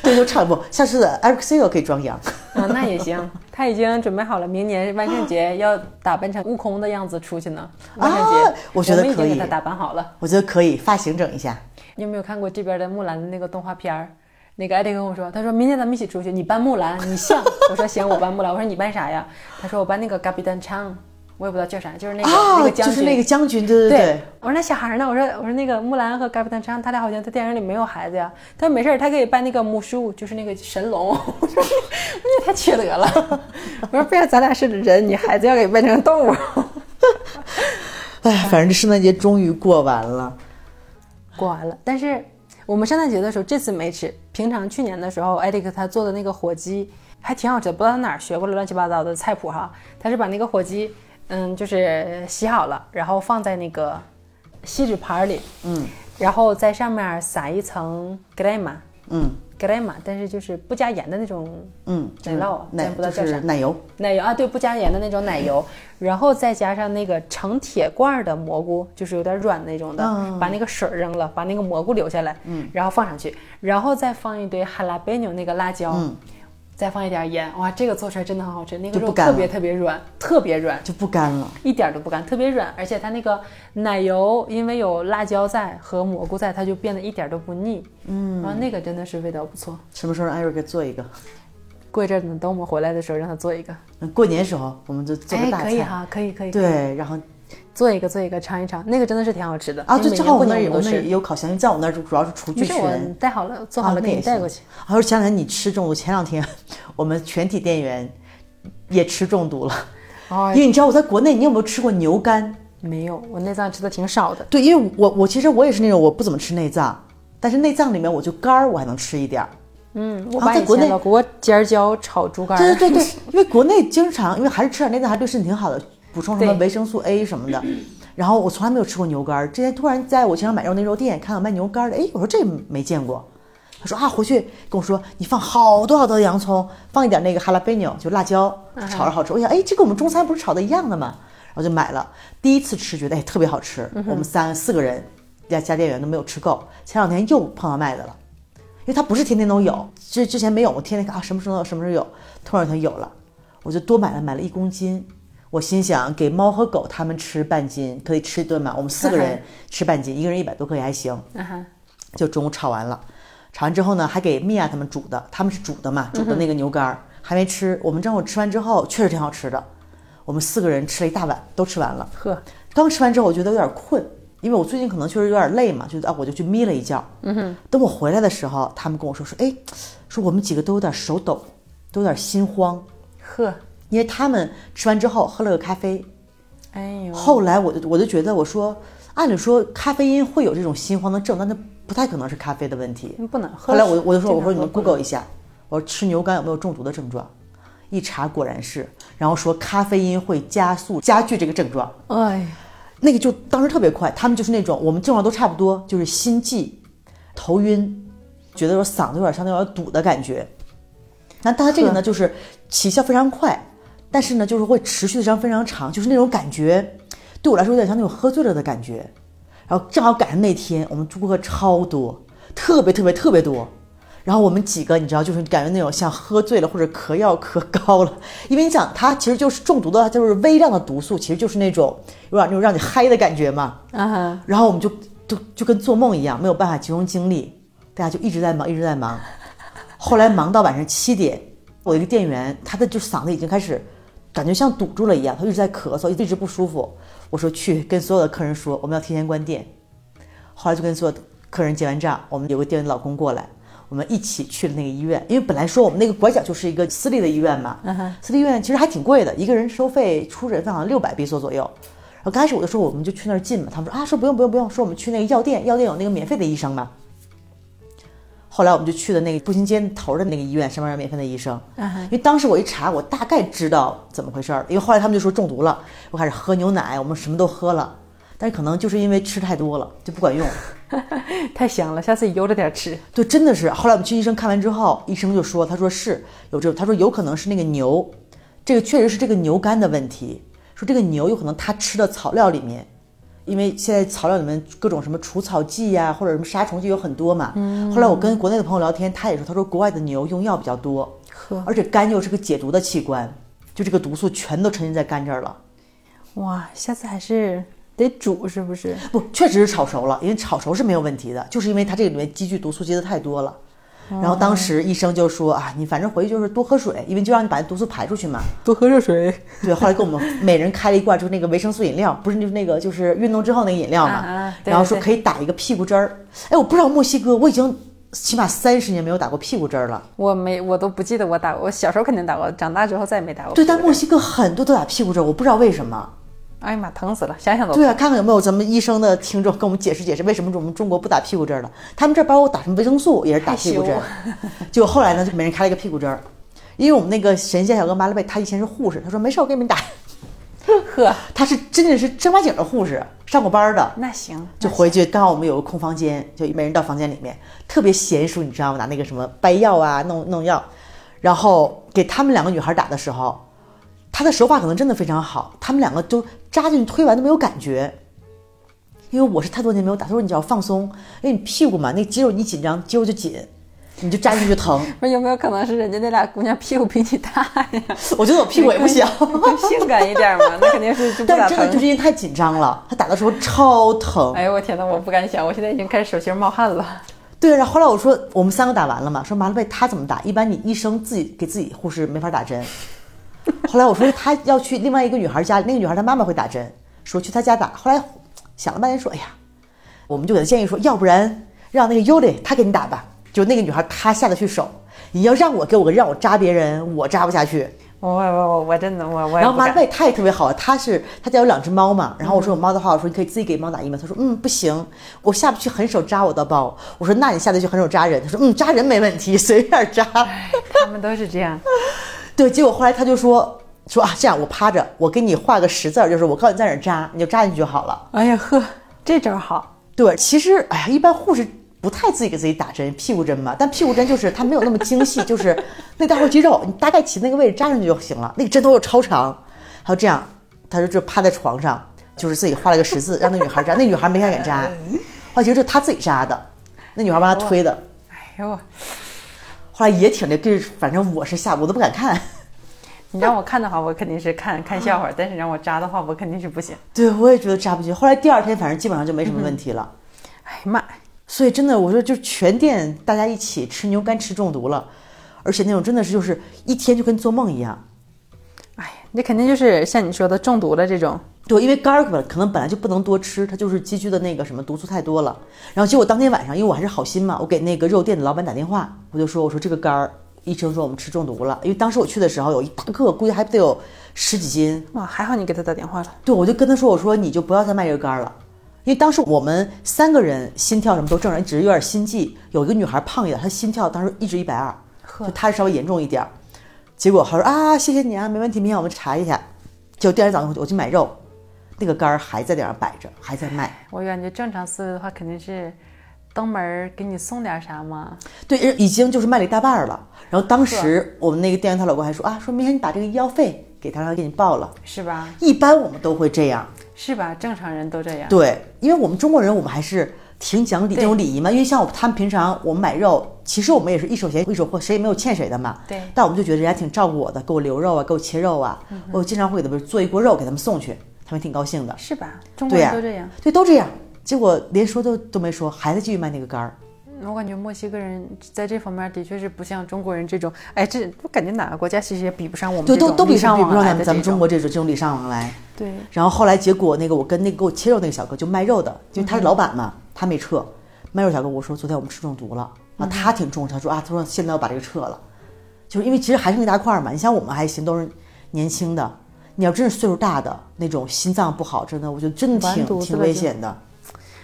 对，就唱不，下次 Eric C 可以装羊。啊，那也行。他已经准备好了，明年万圣节要打扮成悟空的样子出去呢。万圣节，啊我觉得可以们已经给他打扮好了。我觉得可以，发型整一下。你有没有看过这边的木兰的那个动画片儿？那个艾迪跟我说，他说明天咱们一起出去，你扮木兰，你像。我说行，我扮木兰。我说你扮啥呀？他说我扮那个嘎比丹昌，我也不知道叫啥，就是那个、啊，那个将军。就是那个将军，对对对，我说那小孩呢？我说我说那个木兰和嘎比丹昌，他俩好像在电影里没有孩子呀。他说没事儿，他可以扮那个木树，就是那个神龙。*laughs* 我说那也太缺德了。我说不然咱俩是人，你孩子要给扮成动物。*laughs* 哎，反正这圣诞节终于过完了。过完了，但是我们圣诞节的时候这次没吃。平常去年的时候，艾迪克他做的那个火鸡还挺好吃的，不知道他哪儿学过来乱七八糟的菜谱哈。他是把那个火鸡，嗯，就是洗好了，然后放在那个锡纸盘里，嗯然后在上面撒一层 gram，嗯 grema，但是就是不加盐的那种嗯，奶酪啊奶咱不知道就叫啥是奶油。奶油啊，对，不加盐的那种奶油，然后再加上那个成铁罐儿的蘑菇，就是有点软那种的，嗯。把那个水儿扔了，把那个蘑菇留下来，嗯，然后放上去，然后再放一堆哈拉贝纽那个辣椒，嗯再放一点盐，哇，这个做出来真的很好吃。那个肉特别特别软，特别软，就不干了。一点都不干，特别软，而且它那个奶油因为有辣椒在和蘑菇在，它就变得一点都不腻。嗯，然后那个真的是味道不错。什么时候让艾瑞给做一个？*laughs* 过一阵子等我们回来的时候让他做一个。嗯过年时候我们就做个哎，大菜。可以哈，可以可以。对，然后做一个做一个尝一尝，那个真的是挺好吃的啊，对，因为每年过正好我那儿也我那。有烤箱，因为在我那儿就主要是厨具没事，我。带好了，做好了给你带过去。还有前两天你吃中毒，前两天我们全体店员也吃中毒了，*laughs* 哦因，为你知道我在国内，你有没有吃过牛肝？没有，我内脏吃的挺少的。对，因为我我其实我也是那种我不怎么吃内脏，但是内脏里面我就肝儿我还能吃一点儿。嗯，我啊在国内把以前老锅尖椒炒猪肝，对对对对，*laughs* 因为国内经常因为还是吃点内脏还对身体挺好的，补充什么维生素 A 什么的。*clears throat* 然后我从来没有吃过牛肝儿，之前突然在我经常买肉那肉店看到卖牛肝儿的，哎，我说这没见过。他说啊，回去跟我说你放好多好多的洋葱，放一点那个哈拉贝纽，就辣椒，炒着好吃。我想，哎，这跟我们中餐不是炒的一样的吗？然后就买了，第一次吃觉得哎特别好吃。我们三四个人家家店员都没有吃够，前两天又碰到卖的了。因为它不是天天都有，之之前没有，我天天看啊什么时候什么时候有，突然有一天有了，我就多买了，买了一公斤。我心想给猫和狗它们吃半斤，可以吃一顿嘛。我们四个人 *laughs* 吃半斤，一个人一百多克也还行。就中午炒完了，炒完之后呢，还给米娅他们煮的，他们是煮的嘛，煮的那个牛肝儿、还没吃。我们正好吃完之后，确实挺好吃的。我们四个人吃了一大碗，都吃完了。呵，刚吃完之后，我觉得有点困，因为我最近可能确实有点累嘛，就啊，我就去眯了一觉。嗯哼。等我回来的时候，他们跟我说说，哎，说我们几个都有点手抖，都有点心慌，呵，因为他们吃完之后喝了个咖啡。哎呦，后来我就我就觉得，我说，按理说咖啡因会有这种心慌的症，但那不太可能是咖啡的问题。不能喝。后来我我就说，我说你们 Google 一下，我说吃牛肝有没有中毒的症状？一查果然是，然后说咖啡因会加速加剧这个症状。哎，那个就当时特别快，他们就是那种我们症状都差不多，就是心悸、头晕，觉得说嗓子有点像那种堵的感觉。那但它这个呢，就是起效非常快，但是呢，就是会持续的时间非常长，就是那种感觉，对我来说有点像那种喝醉了的感觉。然后正好赶上那天我们顾客超多，特别特别特别多。然后我们几个，你知道，就是感觉那种像喝醉了或者嗑药嗑高了，因为你想，它其实就是中毒的，就是微量的毒素，其实就是那种有点那种让你嗨的感觉嘛。啊哈，然后我们就就就跟做梦一样，没有办法集中精力，大家就一直在忙，一直在忙。后来忙到晚上七点，我一个店员，他的就嗓子已经开始感觉像堵住了一样，他一直在咳嗽，一直不舒服。我说去跟所有的客人说，我们要提前关店。后来就跟所有的客人结完账，我们有个店员老公过来，我们一起去了那个医院，因为本来说我们那个拐角就是一个私立的医院嘛，私立医院其实还挺贵的，一个人收费出诊费好像六百比索左右。然后刚开始我就说我们就去那儿进嘛，他们说啊说不用不用不用，说我们去那个药店，药店有那个免费的医生嘛。后来我们就去的那个步行街头的那个医院，上面有免费的医生。因为当时我一查，我大概知道怎么回事儿，因为后来他们就说中毒了，我开始喝牛奶，我们什么都喝了，但是可能就是因为吃太多了就不管用。*laughs* 太香了，下次悠着点吃。对，真的是。后来我们去医生看完之后，医生就说，他说是有这，他说有可能是那个牛，这个确实是这个牛肝的问题。说这个牛有可能它吃的草料里面，因为现在草料里面各种什么除草剂呀、或者什么杀虫剂有很多嘛。后来我跟国内的朋友聊天，他也说，他说国外的牛用药比较多，而且肝又是个解毒的器官，就这个毒素全都沉浸在肝这儿了。哇，下次还是得煮，是不是？不，确实是炒熟了，因为炒熟是没有问题的，就是因为它这个里面积聚毒素积的太多了。然后当时医生就说啊，你反正回去就是多喝水，因为就让你把毒素排出去嘛。多喝热水。对，后来给我们 *laughs* 每人开了一罐，就是那个维生素饮料，不是就是那个就是运动之后那个饮料嘛。然后说可以打一个屁股针儿。哎，我不知道墨西哥，我已经起码三十年没有打过屁股针儿了。我没，我都不记得我打过。我小时候肯定打过，长大之后再也没打过。对，但墨西哥很多都打屁股针儿，我不知道为什么。哎呀妈，疼死了！想想都对啊，看看有没有咱们医生的听众跟我们解释解释，为什么我们中国不打屁股针儿了？他们这儿包括打什么维生素也是打屁股针儿，结果后来呢，就每人开了一个屁股针儿。因为我们那个神仙小哥马拉贝，他以前是护士，他说没事，我给你们打。*laughs* 呵，他是真的是正儿八经的护士，上过班儿的。那行，就回去，刚好我们有个空房间，就每人到房间里面，特别娴熟，你知道吗？拿那个什么掰药啊，弄弄药，然后给他们两个女孩打的时候，他的手法可能真的非常好，他们两个都扎进去推完都没有感觉。因为我是太多年没有打，他说你只要放松，因为你屁股嘛，那肌肉你紧张，肌肉就紧，你就扎进去就疼。*laughs* 那有没有可能是人家那俩姑娘屁股比你大呀？*laughs* 我觉得我屁股也不小，*laughs* 性感一点嘛，那肯定是就不但真的就是因为太紧张了，他打的时候超疼。哎呦我天呐，我不敢想，我现在已经开始手心冒汗了。对，然后后来我说我们三个打完了嘛，说麻了呗，他怎么打？一般你医生自己给自己护士没法打针。*laughs* 后来我说他要去另外一个女孩家，那个女孩她妈妈会打针，说去她家打。后来想了半天说，哎呀，我们就给他建议说，要不然让那个尤里她给你打吧。就那个女孩她下得去手，你要让我给我让我扎别人，我扎不下去。我我我我真的我我然后不敢。马贝他也特别好，她是她家有两只猫嘛，然后我说有猫的话，我说你可以自己给猫打疫苗，她说嗯不行，我下不去狠手扎我的包。我说那你下得去狠手扎人，她说嗯扎人没问题，随便扎。他们都是这样。对，结果后来他就说说啊这样我趴着，我给你画个十字儿，就是我告诉你在哪儿扎，你就扎进去就好了。哎呀呵，这招好。对，其实哎呀，一般护士不太自己给自己打针，屁股针嘛。但屁股针就是它没有那么精细，*laughs* 就是那大块肌肉，你大概起那个位置扎上去就行了。那个针头又超长，还有这样，他就就趴在床上，就是自己画了个十字，让那女孩扎。那女孩没敢敢扎，*laughs* 后来其实是他自己扎的，那女孩帮他推的。哎呦，后来也挺那这，反正我是吓我都不敢看。*laughs* 你让我看的话，我肯定是看看笑话；但是让我扎的话，我肯定是不行。*laughs* 对，我也觉得扎不进。后来第二天反正基本上就没什么问题了。哎呀妈呀！所以真的，我说就全店大家一起吃牛肝吃中毒了，而且那种真的是就是一天就跟做梦一样。哎呀，那肯定就是像你说的中毒了这种。对，因为肝儿本可能本来就不能多吃，它就是积聚的那个什么毒素太多了。然后结果当天晚上，因为我还是好心嘛，我给那个肉店的老板打电话，我就说我说这个肝儿，医生说我们吃中毒了。因为当时我去的时候有一大个，估计还得有十几斤。哇，还好你给他打电话了。对，我就跟他说我说你就不要再卖这个肝儿了。因为当时我们三个人心跳什么都正常，只是有点心悸。有一个女孩胖一点，她心跳当时一直一百二，就她稍微严重一点儿。结果他说啊，谢谢你啊，没问题，明天我们查一下。结果第二天早上我去买肉，那个杆儿还在那上摆着，还在卖。我感觉正常思维的话，肯定是登门儿给你送点啥嘛。对，已经就是卖了一大半儿了。然后当时我们那个店员他老公还说啊，说明天你把这个医药费给他，让他给你报了。是吧？一般我们都会这样，是吧？正常人都这样。对，因为我们中国人，我们还是挺讲礼这种礼仪嘛。因为像我他们平常我们买肉，其实我们也是一手钱一手货，谁也没有欠谁的嘛。对但我们就觉得人家挺照顾我的，给我留肉啊，给我切肉啊，我经常会给他们做一锅肉给他们送去，他们挺高兴的。是吧？中国、人都这样。对，都这样。结果连说都都没说，还在继续卖那个肝儿。我感觉墨西哥人在这方面的确是不像中国人这种，哎，这我感觉哪个国家其实也比不上我们对，都都比不上咱们。咱们中国这种这种礼尚往来。对，然后后来结果那个我跟那个给我切肉那个小哥就卖肉的，因为他是老板嘛，他没撤。卖肉小哥我说昨天我们吃中毒了啊，他挺重视，他说啊，他说现在要把这个撤了，就是因为其实还剩一大块儿嘛。你像我们还行，都是年轻的，你要真是岁数大的那种心脏不好，真的我觉得真的挺挺危险的。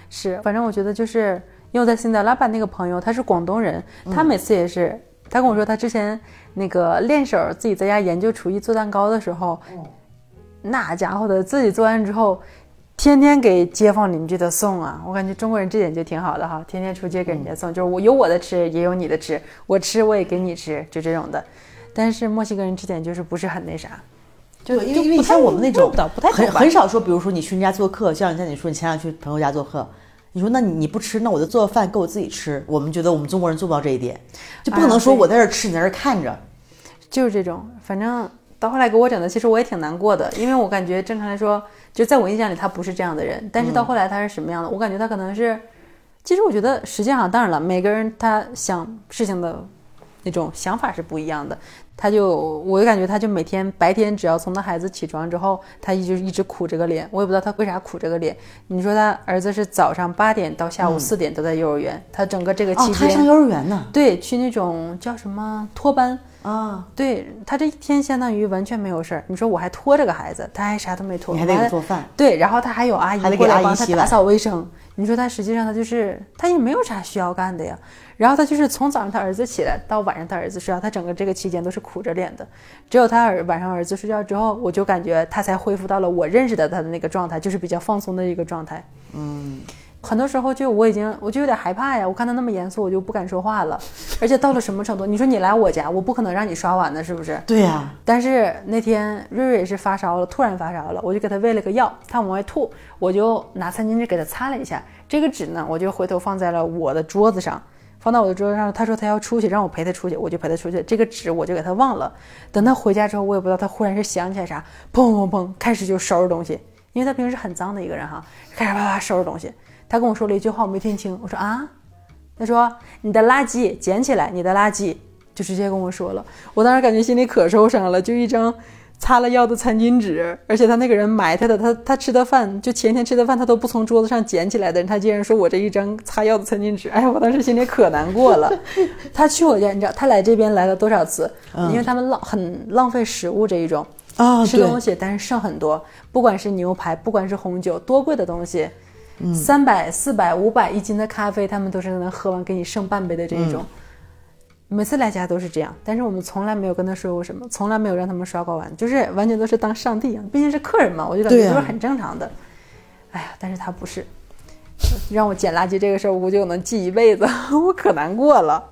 是，反正我觉得就是因为我在新德拉班那个朋友，他是广东人，嗯他每次也是，他跟我说他之前那个练手自己在家研究厨艺做蛋糕的时候，哦那家伙的自己做完之后。天天给街坊邻居的送啊，我感觉中国人这点就挺好的哈，天天出街给人家送，就是我有我的吃，也有你的吃，我吃我也给你吃，就这种的。但是墨西哥人这点就是不是很那啥，就，因为因为你像我们那种不不太很很少说，比如说你去人家做客，像像你说你前两天去朋友家做客，你说那你你不吃，那我就做饭给我自己吃。我们觉得我们中国人做不到这一点，就不能说我在这儿吃，你在这儿看着。就是这种，反正到后来给我整的，其实我也挺难过的，因为我感觉正常来说，就在我印象里他不是这样的人，但是到后来他是什么样的，我感觉他可能是，其实我觉得实际上当然了，每个人他想事情的那种想法是不一样的。他就，我就感觉他就每天白天只要从他孩子起床之后，他一直一直苦着个脸，我也不知道他为啥苦着个脸。你说他儿子是早上八点到下午四点都在幼儿园，他整个这个哦，期间，他还上幼儿园呢。对，去那种叫什么托班，啊，对他这一天相当于完全没有事儿。你说我还拖着个孩子，他还啥都没拖，你还得做饭。对，然后他还有阿姨过来帮他打扫卫生。你说他实际上他就是他也没有啥需要干的呀。然后他就是从早上他儿子起来到晚上他儿子睡觉，他整个这个期间都是苦着脸的。只有他儿晚上儿子睡觉之后，我就感觉他才恢复到了我认识的他的那个状态，就是比较放松的一个状态。嗯，很多时候就我已经我就有点害怕呀，我看他那么严肃，我就不敢说话了。而且到了什么程度？你说你来我家，我不可能让你刷碗的，是不是？对呀、但是那天瑞瑞也是发烧了，突然发烧了，我就给他喂了个药，他往外吐，我就拿餐巾纸给他擦了一下。这个纸呢，我就回头放在了我的桌子上，放到我的桌子上。他说他要出去，让我陪他出去，我就陪他出去。这个纸我就给他忘了。等他回家之后，我也不知道他忽然是想起来啥，砰砰砰，开始就收拾东西。因为他平时很脏的一个人哈，开始啪啪收拾东西。他跟我说了一句话，我没听清。我说啊，他说你的垃圾捡起来，你的垃圾就直接跟我说了。我当时感觉心里可受伤了，就一张擦了药的餐巾纸，而且他那个人埋汰的，他他吃的饭就前天吃的饭他都不从桌子上捡起来的人，他竟然说我这一张擦药的餐巾纸，哎呀，我当时心里可难过了。*laughs* 他去我家，你知道他来这边来了多少次？因为他们浪很浪费食物这一种。啊，吃东西，但是剩很多，不管是牛排，不管是红酒，多贵的东西，三百、四百、五百一斤的咖啡，他们都是能喝完给你剩半杯的这一种。每次来家都是这样，但是我们从来没有跟他说过什么，从来没有让他们刷过碗，就是完全都是当上帝一样，毕竟是客人嘛，我就感觉都是很正常的。哎呀，但是他不是，让我捡垃圾这个事儿，我估计我能记一辈子，*laughs* 我可难过了。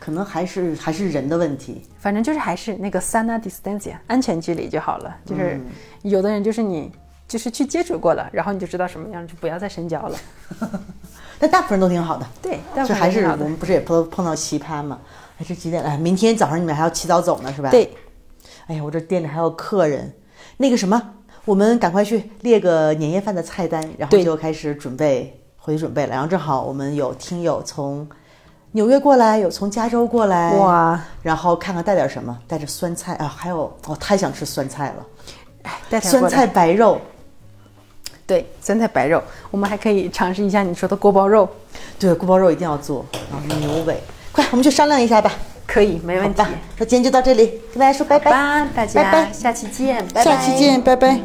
可能还是还是人的问题，反正就是还是那个 sana distancia 安全距离就好了。就是有的人就是你就是去接触过了，然后你就知道什么样，就不要再深交了。*laughs* 但大部分人都挺好的，对，这还是我们不是也碰碰到奇葩吗？哎，这几点了？明天早上你们还要起早走呢，是吧？对。哎呀，我这店里还有客人，那个什么，我们赶快去列个年夜饭的菜单，然后就开始准备回去准备了。然后正好我们有听友从。纽约过来，有从加州过来哇，然后看看带点什么，带着酸菜啊，还有我太想吃酸菜了，哎，带酸菜白肉，对，酸菜白肉，我们还可以尝试一下你说的锅包肉，对，锅包肉一定要做，然后牛尾，快，我们去商量一下吧，可以，没问题，那今天就到这里，跟大家说拜拜，大家，拜拜，下期见，拜拜，下期见，拜拜。